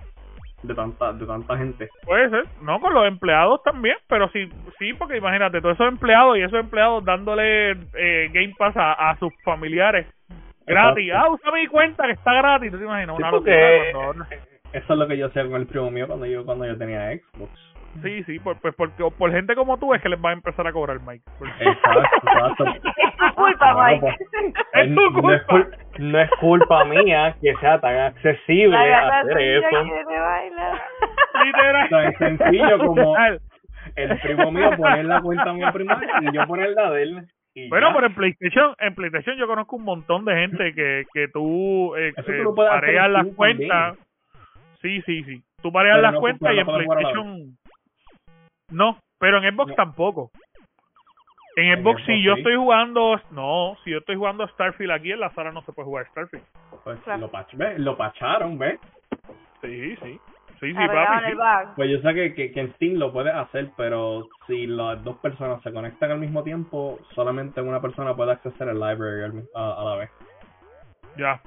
de tanta de tanta gente. Puede ser, no con los empleados también, pero sí, sí, porque imagínate, todos esos empleados y esos empleados dándole eh, Game Pass a, a sus familiares gratis. Exacto. Ah, usa mi cuenta que está gratis, ¿tú te imaginas? Sí, Una porque- cuando- Eso es lo que yo hacía con el primo mío cuando yo cuando yo tenía Xbox. Sí, sí, por, pues porque por gente como tú es que les va a empezar a cobrar, Mike. Exacto, exacto. Es tu culpa, Mike. pues, Es tu no es, culpa. No es culpa mía que sea tan accesible hacer eso. Literal. Tan sencillo como el primo mío poner la cuenta mía primero y yo poner la de él. Bueno, ya. pero en PlayStation, en PlayStation yo conozco un montón de gente que, que tú, eh, tú eh, pareas las cuentas. Sí, sí, sí. Tú pareas Pero las no- cuentas y no en PlayStation no, pero en Xbox No. tampoco. En En Xbox si yo estoy jugando, no, si yo estoy jugando Starfield aquí en la sala no se puede jugar Starfield. Pues Claro. lo, pach ve, lo pacharon, ¿ves? Sí, sí. Sí, sí, papi. el sí. bug. Pues yo sé que, que, que en Steam lo puedes hacer, pero si las dos personas se conectan al mismo tiempo, solamente una persona puede acceder al library al mi- a, a la vez. Ya.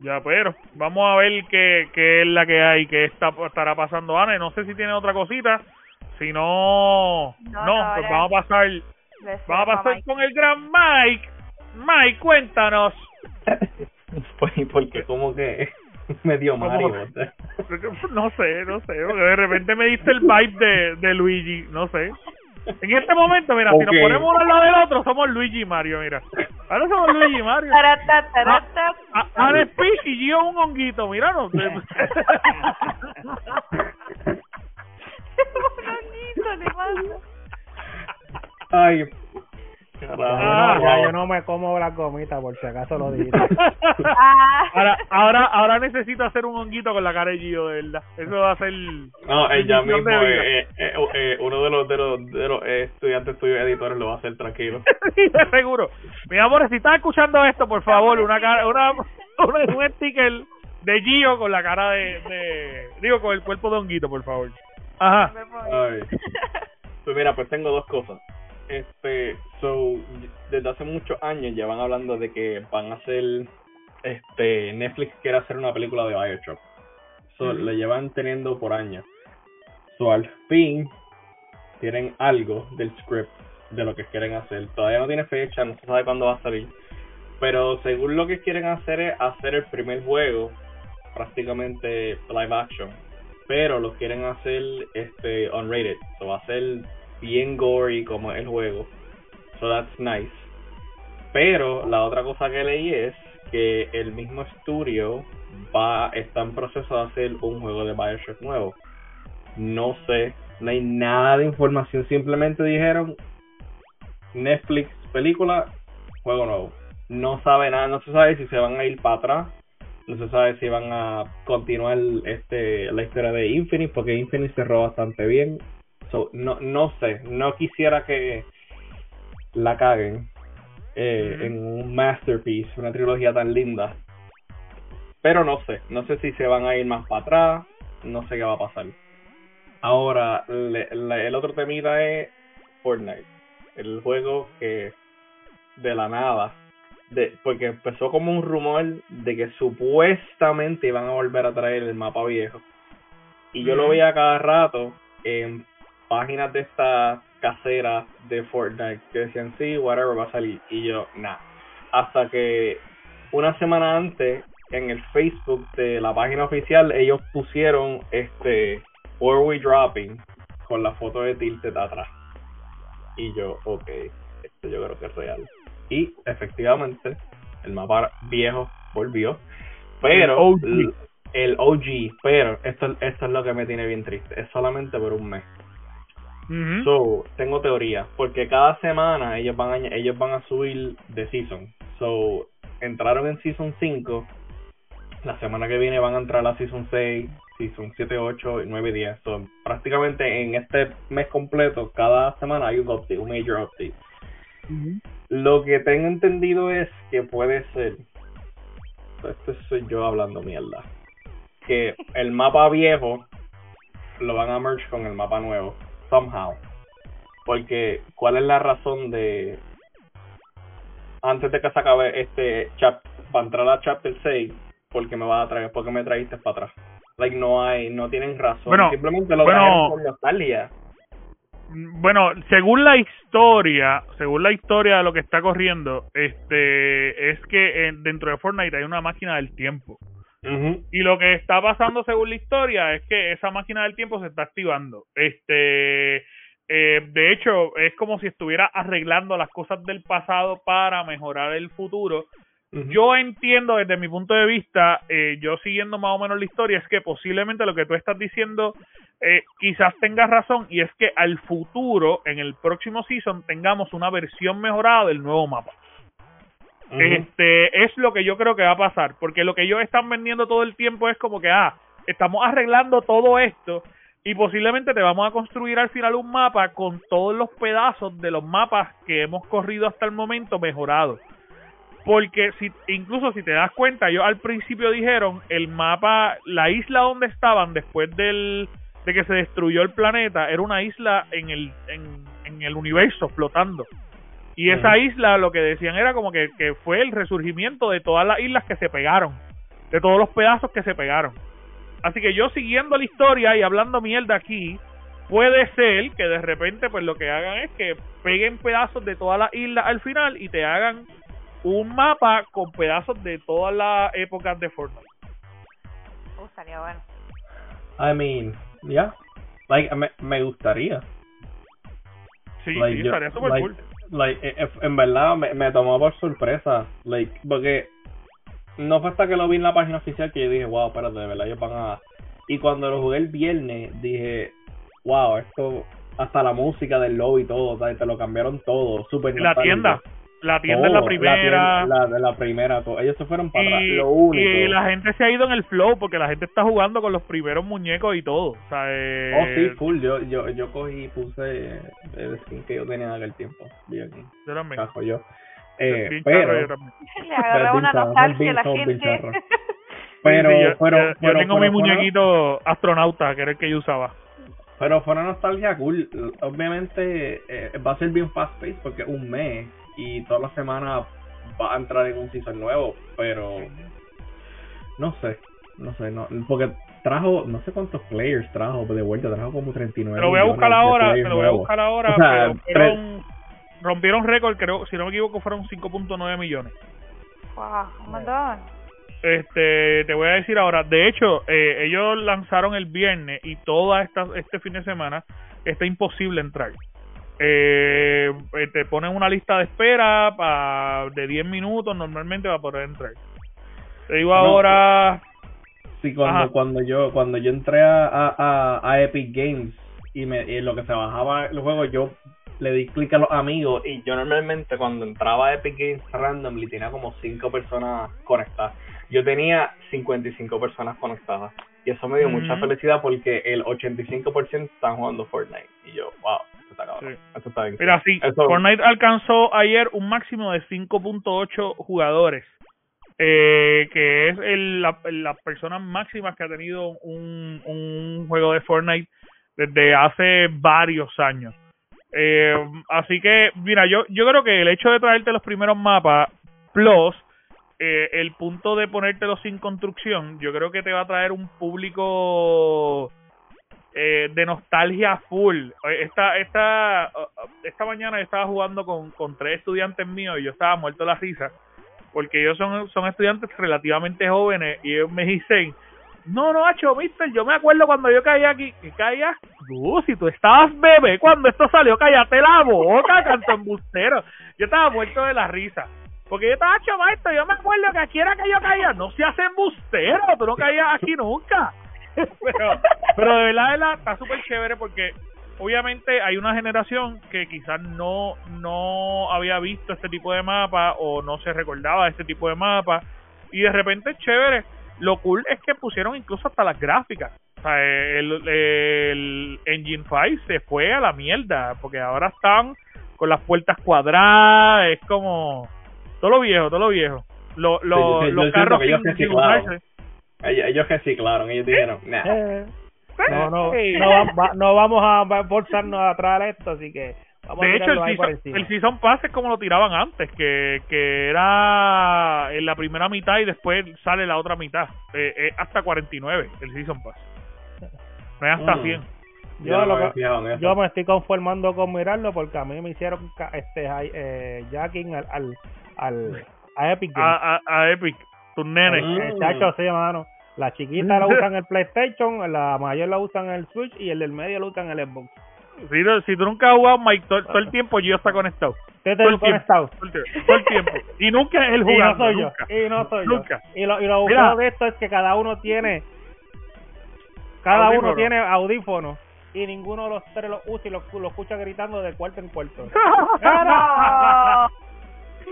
Ya, pero vamos a ver qué, qué es la que hay, qué está, estará pasando Ana. No sé si tiene otra cosita. Si no, no, No, no, pues vamos a pasar, Vamos a pasar Mike. con el gran Mike. Mike, cuéntanos. Pues porque como que me dio ¿Cómo? Mario. No sé, no sé, porque de repente me diste el vibe de, de Luigi, no sé. En este momento, mira, si Ok. nos ponemos uno al lado del otro, somos Luigi y Mario, mira. Ahora somos Luigi y Mario. Tarata, tarata. A- Ana Speech y Gio un honguito, mira, no sé. Bonito, le mando. Ay, Ya, Ah. no, ya yo no me como la gomita, por si acaso lo dijiste. Ah, Ahora, ahora, ahora necesito hacer un honguito con la cara de Gio, de verdad. Eso va a ser. No, eh, ya mismo eh, eh, eh, eh, uno de los de los, de los eh, estudiantes tuyos editores lo va a hacer tranquilo. Sí, seguro. Mi amor, si estás escuchando esto, por favor, una cara, una, una- un sticker de Gio con la cara de, de, digo, con el cuerpo de honguito, por favor. Ajá. Ay. Pues mira, pues tengo dos cosas. Este, so, desde hace muchos años ya van hablando de que van a hacer, este, Netflix quiere hacer una película de Bioshock. So, lo llevan teniendo por años. So, al fin, tienen algo del script de lo que quieren hacer. Todavía no tiene fecha, no se sabe cuándo va a salir. Pero según lo que quieren hacer es hacer el primer juego prácticamente live action. Pero lo quieren hacer este unrated. So va a ser bien gory como el juego. So that's nice. pero la otra cosa que leí es que el mismo estudio va está en proceso de hacer un juego de Bioshock nuevo. No sé, no hay nada de información, simplemente dijeron Netflix película, juego nuevo. No sabe nada, no se sabe si se van a ir para atrás, no se sabe si van a continuar este la historia de Infinite, porque Infinite cerró bastante bien. So, no, no sé, no quisiera que la caguen eh, en un masterpiece, una trilogía tan linda. Pero no sé, no sé si se van a ir más para atrás, no sé qué va a pasar. Ahora, el otro temita es Fortnite, el juego que de la nada, de, porque empezó como un rumor de que supuestamente iban a volver a traer el mapa viejo. Y yo lo veía cada rato en páginas de esta casera de Fortnite que decían sí, whatever va a salir. Y yo, nada. Hasta que una semana antes, en el Facebook de la página oficial, ellos pusieron este Where We Dropping con la foto de Tilted atrás. Y yo, ok, esto yo creo que es real. Y efectivamente, el mapa viejo volvió. Pero el OG, pero esto, esto es lo que me tiene bien triste. Es solamente por un mes. So, tengo teoría, porque cada semana ellos van a, ellos van a subir de season. So, entraron en season 5, la semana que viene van a entrar a season 6, season 7, 8, 9, 10. So, prácticamente en este mes completo, cada semana hay un update, un major update. Lo que tengo entendido es que puede ser, esto soy yo hablando mierda, que el mapa viejo lo van a merge con el mapa nuevo somehow. Porque, ¿cuál es la razón de antes de que se acabe este chap para entrar a chapter 6, porque me va a traer, porque me traíste para atrás? Like, no hay, no tienen razón, simplemente lo bueno, por nostalgia. Bueno, según la historia, según la historia de lo que está corriendo, este es que dentro de Fortnite hay una máquina del tiempo. Y lo que está pasando según la historia es que esa máquina del tiempo se está activando. Este, eh, de hecho, es como si estuviera arreglando las cosas del pasado para mejorar el futuro. Yo entiendo desde mi punto de vista, eh, yo siguiendo más o menos la historia, es que posiblemente lo que tú estás diciendo eh, quizás tengas razón y es que al futuro, en el próximo season, tengamos una versión mejorada del nuevo mapa. Este es lo que yo creo que va a pasar, porque lo que ellos están vendiendo todo el tiempo es como que ah, estamos arreglando todo esto y posiblemente te vamos a construir al final un mapa con todos los pedazos de los mapas que hemos corrido hasta el momento mejorados. Porque si incluso si te das cuenta, ellos al principio dijeron el mapa, la isla donde estaban después del de que se destruyó el planeta era una isla en el en, en el universo flotando. Y esa isla lo que decían era como que, que fue el resurgimiento de todas las islas que se pegaron, de todos los pedazos que se pegaron. Así que yo siguiendo la historia y hablando mierda aquí, puede ser que de repente pues lo que hagan es que peguen pedazos de todas las islas al final y te hagan un mapa con pedazos de todas las épocas de Fortnite. Uh, estaría bueno. I mean, yeah. Like, me, me gustaría. Sí, sí, estaría super cool like, eh, eh, en verdad me, me tomó por sorpresa, like, porque no fue hasta que lo vi en la página oficial que yo dije, wow, espérate, de verdad ellos van a... Y cuando lo jugué el viernes, dije, wow, esto, hasta la música del lobby y todo, te lo cambiaron todo, súper La tienda, la tienda es la primera. La, de la primera, ellos se fueron para atrás. Lo único. Y la gente se ha ido en el flow porque la gente está jugando con los primeros muñecos y todo. O sea, eh... Oh, sí, full. Yo, yo, yo cogí y puse el skin que yo tenía en aquel tiempo. Vi aquí. Yo también. Cajo yo. Eh, pero. Le agarró una nostalgia a la gente. Pero, yo, pero, yo, tengo mi muñequito astronauta, que era el que yo usaba. Pero fue una nostalgia cool. Obviamente eh, va a ser bien fast paced porque un mes y toda la semana va a entrar en un season nuevo, pero no sé, no sé, no, porque trajo, no sé cuántos players trajo de vuelta, trajo como 39. Te lo voy a buscar ahora, te lo voy a buscar ahora, pero rompieron récord, creo, si no me equivoco, fueron 5.9 millones. Wow, un montón. Este, te voy a decir ahora, de hecho, eh, ellos lanzaron el viernes y todo esta, este fin de semana está imposible entrar. Eh, te ponen una lista de espera pa, de 10 minutos normalmente para poder entrar. Te digo No, ahora... Sí, cuando, Ajá. cuando yo cuando yo entré a, a, a Epic Games y, me, y lo que se bajaba el juego, yo le di clic a los amigos y yo normalmente cuando entraba a Epic Games randomly tenía como 5 personas conectadas. Yo tenía 55 personas conectadas y eso me dio mucha felicidad porque el 85% están jugando Fortnite y yo, wow, está cabrón, Sí. esto está bien. Mira, sí, Eso- Fortnite alcanzó ayer un máximo de 5.8 jugadores, eh, que es el, la, las personas máximas que ha tenido un, un juego de Fortnite desde hace varios años. Eh, así que, mira, yo, yo creo que el hecho de traerte los primeros mapas, plus eh, el punto de ponértelos sin construcción, yo creo que te va a traer un público eh, de nostalgia full. Eh, Esta, esta, uh, esta mañana yo estaba jugando con, con tres estudiantes míos y yo estaba muerto de la risa porque ellos son, son estudiantes relativamente jóvenes y ellos me dicen, no, no, Hacho, mister, yo me acuerdo cuando yo caía aquí, que caía, tú, si tú estabas bebé cuando esto salió, cállate la boca, canto embustero. Yo estaba muerto de la risa. Porque yo estaba hecho maestro, yo me acuerdo que aquí era que yo caía, no se hace embustero, tú no caías aquí nunca. pero, pero de verdad, de verdad, está súper chévere porque obviamente hay una generación que quizás no, no había visto este tipo de mapa o no se recordaba de este tipo de mapa y de repente es chévere. Lo cool es que pusieron incluso hasta las gráficas. O sea, el, el Engine 5 se fue a la mierda porque ahora están con las puertas cuadradas, es como todo lo viejo, todo lo viejo. Lo, lo- Sí, sí, yo los carros sin, sin usarse. Ellos, ellos reciclaron, ellos dijeron, nah. Eh, no, no, Hey. no, va- va- no vamos a forzarnos a traer esto, así que vamos De a hecho, el season, el season Pass es como lo tiraban antes, que, que era en la primera mitad y después sale la otra mitad. Eh, es hasta 49 el Season Pass. No es hasta Mm. 100. Yo Yo, no lo me que- yo estoy conformando con mirarlo porque a mí me hicieron este eh, jacking al, al, al a Epic Games. A, a, a Epic, tus nenes. Mm. Eh, chacho, sí, mano. La chiquita la usan el PlayStation, la mayor la usan en el Switch y el del medio lo usan en el Xbox. Si, si tú nunca has jugado Mike, todo, todo el tiempo yo está conectado. Usted Todo el tiempo. conectado. Todo el tiempo. todo el tiempo. Y nunca es el Y no soy nunca. yo. Y no soy Nunca. yo. Y lo, y lo Mira. de esto es que cada uno tiene. Cada Audífono. uno tiene audífonos. Y ninguno de los tres los usa y lo, lo escucha gritando de cuarto en cuarto.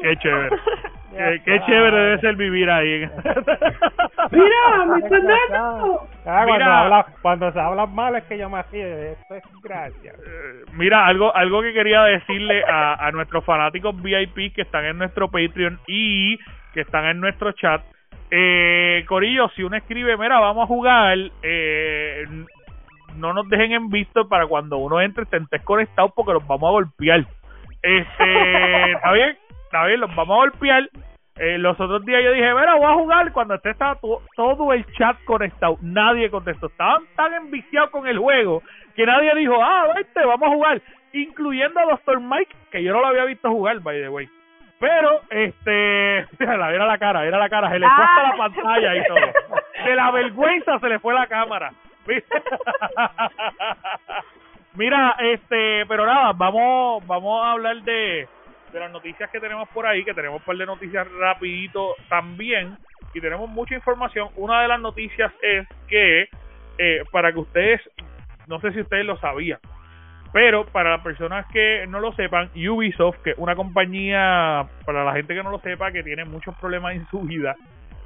Qué chévere. Qué, qué chévere debe ser vivir ahí. ¡Mira! ¡Me están dando! Ah, cuando, Mira. habla, cuando se habla mal es que yo me río. Esto es gracia. Eh, Mira, algo algo que quería decirle a, a nuestros fanáticos VIP que están en nuestro Patreon y que están en nuestro chat. Eh, Corillo, si uno escribe, mira, vamos a jugar, eh, no nos dejen en visto para cuando uno entre estén desconectados porque los vamos a golpear. Este, ¿está bien? Los vamos a golpear. Eh, los otros días yo dije, mira, voy a jugar cuando esté estaba to- todo el chat conectado. Nadie contestó. Estaban tan enviciados con el juego que nadie dijo, ah, vete, vamos a jugar. Incluyendo a Dr. Mike, que yo no lo había visto jugar, by the way. Pero, este, mira la cara, mira la cara, se le fue hasta la Ah. pantalla y todo. De la vergüenza se le fue la cámara. Mira, este, pero nada, vamos, vamos a hablar de, de las noticias que tenemos por ahí, que tenemos un par de noticias rapidito también, y tenemos mucha información. Una de las noticias es que, eh, para que ustedes, no sé si ustedes lo sabían, pero para las personas que no lo sepan, Ubisoft, que es una compañía, para la gente que no lo sepa, que tiene muchos problemas en su vida,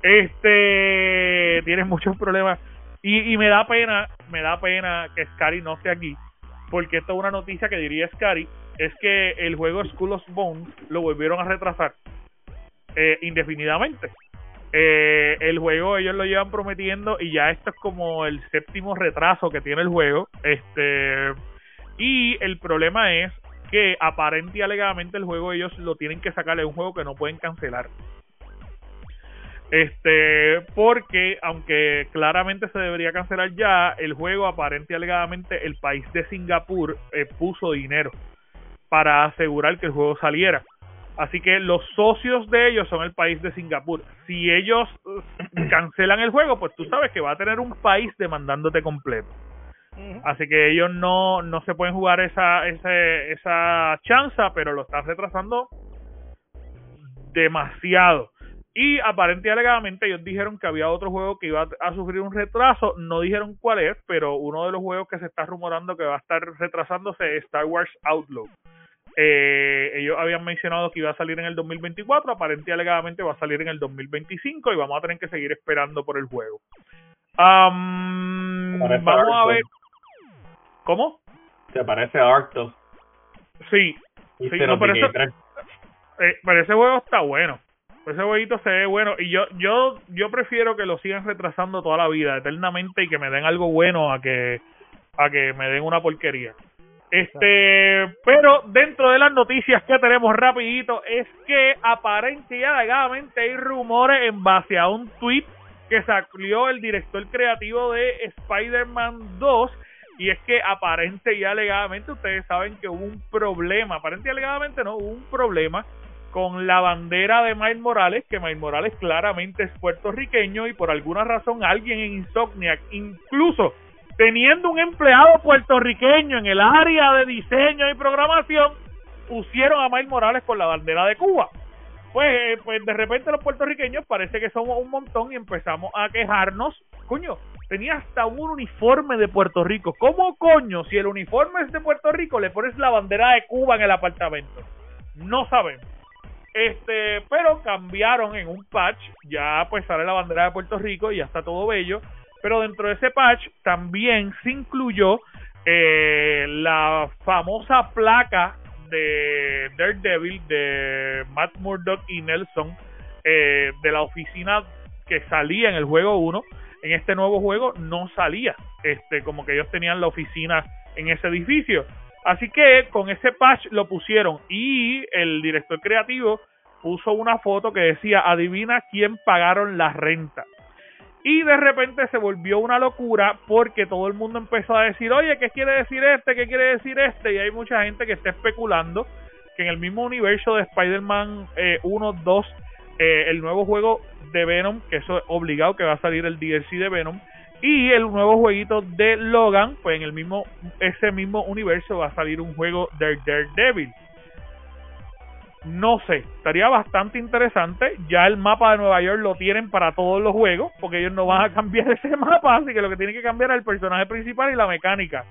este, tiene muchos problemas, y, y me da pena, me da pena que Scary no esté aquí, porque esto es una noticia que diría Scary, es que el juego School of Bones lo volvieron a retrasar eh, indefinidamente. Eh, el juego ellos lo llevan prometiendo y ya esto es como el séptimo retraso que tiene el juego. Este y el problema es que aparente y alegadamente el juego ellos lo tienen que sacar, es un juego que no pueden cancelar. Este, porque aunque claramente se debería cancelar ya, el juego aparente y alegadamente el país de Singapur eh, puso dinero para asegurar que el juego saliera. Así que los socios de ellos son el país de Singapur. Si ellos eh, cancelan el juego, pues tú sabes que va a tener un país demandándote completo. Así que ellos no, no se pueden jugar esa, ese, esa chanza, pero lo están retrasando demasiado. Y aparentemente y alegadamente ellos dijeron que había otro juego que iba a sufrir un retraso, no dijeron cuál es, pero uno de los juegos que se está rumorando que va a estar retrasándose es Star Wars Outlaw. Eh, ellos habían mencionado que iba a salir en el 2024, aparentemente alegadamente va a salir en el 2025 y vamos a tener que seguir esperando por el juego. Um, vamos a ver. ¿Cómo? Se parece a Arctos. Sí. sí no, pero, eso, eh, pero ese juego está bueno. Ese jueguito se ve bueno y yo yo yo prefiero que lo sigan retrasando toda la vida, eternamente y que me den algo bueno a que a que me den una porquería. Este, pero dentro de las noticias que tenemos rapidito es que aparentemente y alegadamente hay rumores en base a un tweet que salió el director creativo de Spider-Man 2 y es que aparente y alegadamente ustedes saben que hubo un problema, aparente y alegadamente no, hubo un problema con la bandera de Miles Morales, que Miles Morales claramente es puertorriqueño y por alguna razón alguien en Insomniac, incluso teniendo un empleado puertorriqueño en el área de diseño y programación, pusieron a Miles Morales con la bandera de Cuba. Pues, eh, pues de repente los puertorriqueños parece que somos un montón y empezamos a quejarnos. Coño, tenía hasta un uniforme de Puerto Rico. ¿Cómo coño, si el uniforme es de Puerto Rico, le pones la bandera de Cuba en el apartamento? No sabemos. Este, pero cambiaron en un patch, ya pues sale la bandera de Puerto Rico y ya está todo bello. Pero dentro de ese patch también se incluyó eh, la famosa placa de Daredevil de Matt Murdock y Nelson eh, de la oficina que salía en el juego 1 en este nuevo juego no salía este como que ellos tenían la oficina en ese edificio Así que con ese patch lo pusieron y el director creativo puso una foto que decía, adivina quién pagaron la renta. Y de repente se volvió una locura porque todo el mundo empezó a decir, oye, ¿qué quiere decir este? ¿Qué quiere decir este? Y hay mucha gente que está especulando que en el mismo universo de Spider-Man 1, 2, eh, el nuevo juego de Venom, que eso es obligado que va a salir el DLC de Venom, y el nuevo jueguito de Logan, pues en el mismo ese mismo universo va a salir un juego de Daredevil. No sé, estaría bastante interesante. Ya el mapa de Nueva York lo tienen para todos los juegos, porque ellos no van a cambiar ese mapa, así que lo que tienen que cambiar es el personaje principal y la mecánica.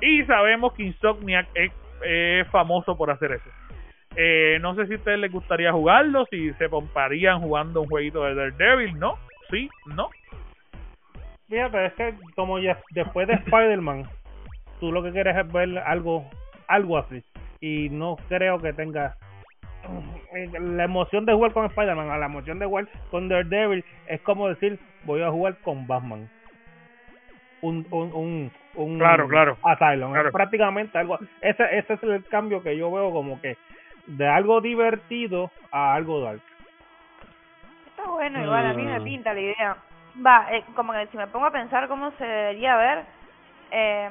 Y sabemos que Insomniac es famoso por hacer eso. Eh, no sé si a ustedes les gustaría jugarlo, si se pomparían jugando un jueguito de Daredevil, ¿no? Sí, no. Fíjate, es que como ya después de Spider-Man, tú lo que quieres es ver algo, algo así. Y no creo que tenga la emoción de jugar con Spider-Man a la emoción de jugar con Daredevil es como decir voy a jugar con Batman. Un un un, un claro claro. Asylum. Es prácticamente algo ese ese es el cambio que yo veo como que de algo divertido a algo dark. Está bueno igual a mí me mm. pinta la idea. Va, eh, como que si me pongo a pensar cómo se debería ver, eh,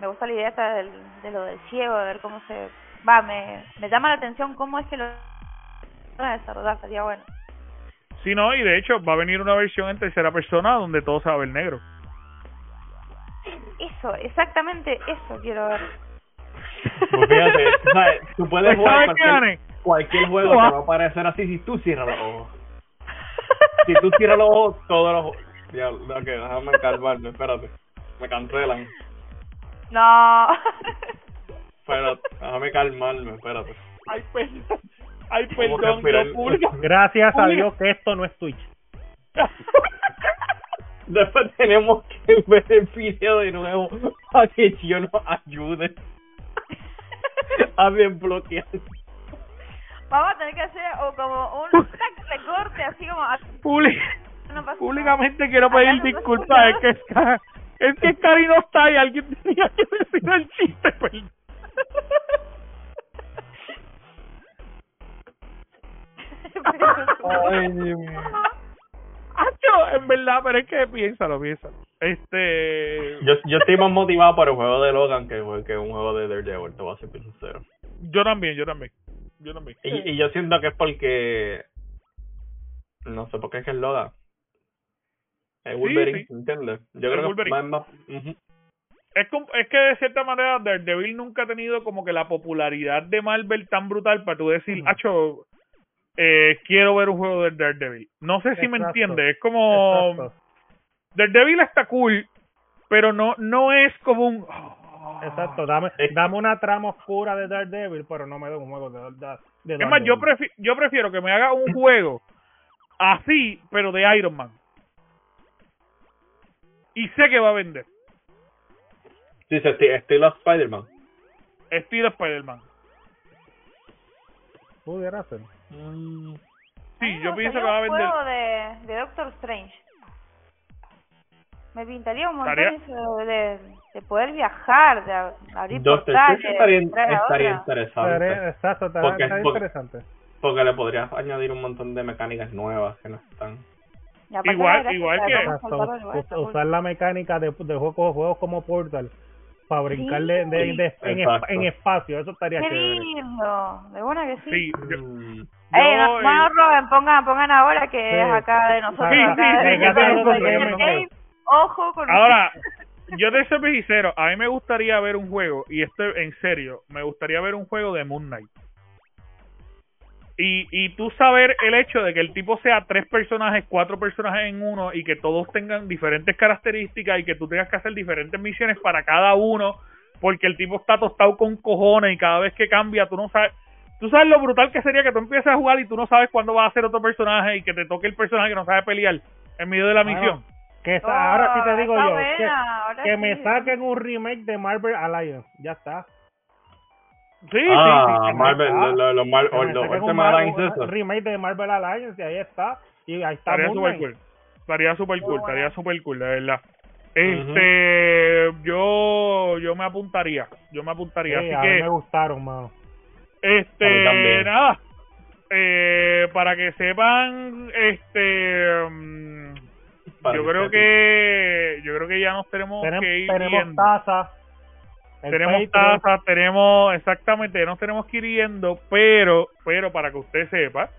me gusta la idea esta del, de lo del ciego, de ver cómo se... Va, me, me llama la atención cómo es que lo van a desarrollar, sería bueno. Sí, no, y de hecho va a venir una versión en tercera persona donde todo se va a ver negro. Eso, exactamente eso quiero ver. Pues fíjate, tú puedes pues, jugar cualquier, cualquier juego que va a aparecer así si tú cierras los ojos si tú cierras los ojos, todos los ojos. Ya, ok, déjame calmarme, espérate. Me cancelan. No. Espérate, déjame calmarme, espérate. Ay, perdón. Ay, perdón, yo Gracias a Dios que esto no es Twitch. Después tenemos que ver el video de nuevo para que yo nos ayude a desbloquear. Vamos a tener que hacer o como un de corte, así como... públicamente quiero pedir disculpas, es que es, que Cari no está y alguien tenía que decir el chiste, perdón. Ay, Dios mío. en verdad, pero es que piénsalo, piénsalo. Este. Yo, yo estoy más motivado por el juego de Logan que, que un juego de Daredevil, te voy a ser sincero. Yo también, yo también. Yo Y, y yo siento que es porque. No sé por qué es que es Logan. Es Wolverine, ¿entiendes? Yo creo que es más. Es, com- es que de cierta manera Daredevil nunca ha tenido como que la popularidad de Marvel tan brutal para tú decir, Ujú. Acho, eh, quiero ver un juego de Daredevil. No sé si me entiendes, es como... Exacto. Daredevil está cool, pero no no es como un... Exacto, dame, Es- dame una trama oscura de Daredevil, pero no me da un juego de, de, de Es más, yo, Daredevil. prefi- yo prefiero que me haga un juego así, pero de Iron Man. Y sé que va a vender. Dice esti- estilo Spider-Man. Estilo Spider-Man. Pudiera ser. Mí Sí, yo pienso que va a un vender. juego de, de Doctor Strange. Me pintaría un montón Estaría- eso de, de poder viajar, de ab- abrir Doctor portales, Strange estaría, de entrar a estaría otra. interesante. Estaría- Exacto, está, Porque- está porque- interesante. Porque le podrías añadir un montón de mecánicas nuevas que no están. Y aparte Igual- la gracia igual es que- vamos a Exacto, salvar el lugar, us- está cool. usar la mecánica de, de juegos, juegos como Portal para brincarle de, de- de- en, espacio, eso estaría Qué chévere. lindo, de buena que sí. Sí, yo, Mm, Ey, yo, no, bueno, Robin, pongan, pongan ahora que Sí. es acá de nosotros. Sí, acá sí, de- sí, de- sí, de- sí, de- sí, de- sí, de- Ojo con Ahora, yo te soy sincero, a mí me gustaría ver un juego, y esto en serio, me gustaría ver un juego de Moon Knight. Y, y tú saber el hecho de que el tipo sea tres personajes, cuatro personajes en uno, y que todos tengan diferentes características y que tú tengas que hacer diferentes misiones para cada uno, porque el tipo está tostado con cojones y cada vez que cambia tú no sabes... Tú sabes lo brutal que sería que tú empieces a jugar y tú no sabes cuándo va a ser otro personaje y que te toque el personaje que no sabe pelear en medio de la Bueno, misión. Que ahora sí te digo Oh, está yo, buena, que, ahora que sí. me saquen un remake de Marvel Alliance, ya está. Sí, ah, sí, sí. Marvel, ah. lo, lo, Mar- lo- saquen el un tema de Mar- la un incesto. remake de Marvel Alliance y ahí está. Y ahí está Estaría super cool. Estaría super cool, estaría super cool, de verdad. Este, yo yo me apuntaría, yo me apuntaría, Sí, así a mí que me gustaron, mano. Mí este también. nada. Eh, para que sepan este Para yo creo que yo creo que ya nos tenemos Tenemos, que ir tenemos yendo. taza. El tenemos tazas, tenemos exactamente, nos tenemos que ir yendo, pero, pero para que usted sepa,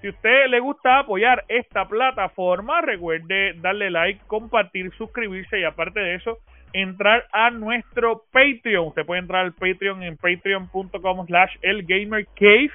si usted le gusta apoyar esta plataforma, recuerde darle like, compartir, suscribirse y aparte de eso, entrar a nuestro Patreon. Usted puede entrar al Patreon en patreon.com slash elgamercave.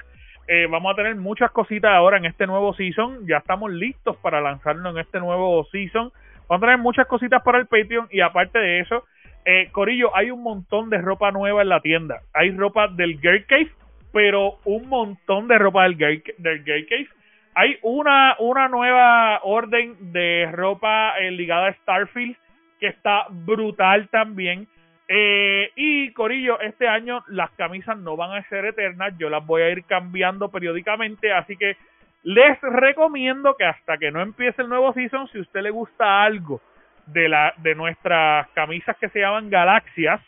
Eh, vamos a tener muchas cositas ahora en este nuevo season. Ya estamos listos para lanzarnos en este nuevo season. Vamos a tener muchas cositas para el Patreon y aparte de eso, eh, Corillo, hay un montón de ropa nueva en la tienda. Hay ropa del Girl Cave, pero un montón de ropa del Girl, del Cave. Hay una, una nueva orden de ropa eh, ligada a Starfield que está brutal también. Eh, y Corillo, este año las camisas no van a ser eternas, yo las voy a ir cambiando periódicamente, así que les recomiendo que hasta que no empiece el nuevo season, si usted le gusta algo de la de nuestras camisas que se llaman Galaxias,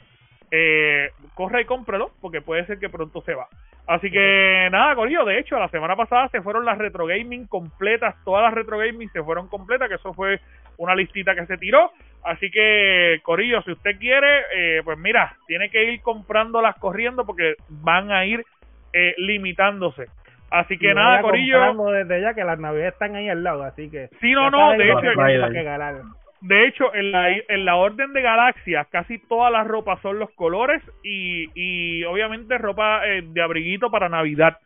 eh, corre y cómprelo, porque puede ser que pronto se va. Así que nada, Corillo, de hecho, la semana pasada se fueron las retro gaming completas, todas las retro gaming se fueron completas, que eso fue una listita que se tiró. Así que, Corillo, si usted quiere, eh, pues mira, tiene que ir comprándolas corriendo porque van a ir eh, limitándose. Así que nada, Corillo. desde ya que las navidades están ahí al lado, así que. Sí, no, no, de lo hecho- que De hecho, en la, en la orden de galaxias, casi todas las ropas son los colores y, y obviamente ropa eh, de abriguito para Navidad.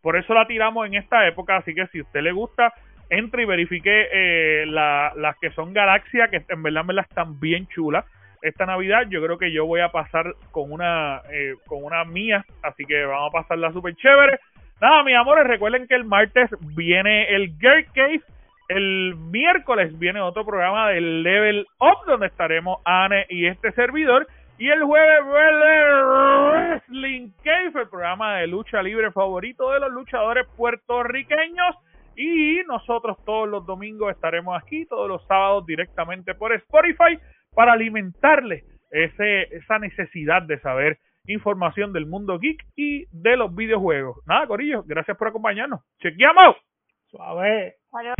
Por eso la tiramos en esta época, así que si a usted le gusta, entre y verifique eh, la- las que son galaxias, que en verdad, en verdad están bien chulas. Esta Navidad yo creo que yo voy a pasar con una eh, con una mía, así que vamos a pasarla súper chévere. Nada, mis amores, recuerden que el martes viene el Girl Cave el miércoles viene otro programa del Level Up donde estaremos Anne y este servidor. Y el jueves Wrestling Cave, el programa de lucha libre favorito de los luchadores puertorriqueños. Y nosotros todos los domingos estaremos aquí, todos los sábados directamente por Spotify para alimentarle ese, esa necesidad de saber información del mundo geek y de los videojuegos. Nada, Corillo, gracias por acompañarnos. Chequeamos. Suave. 화려.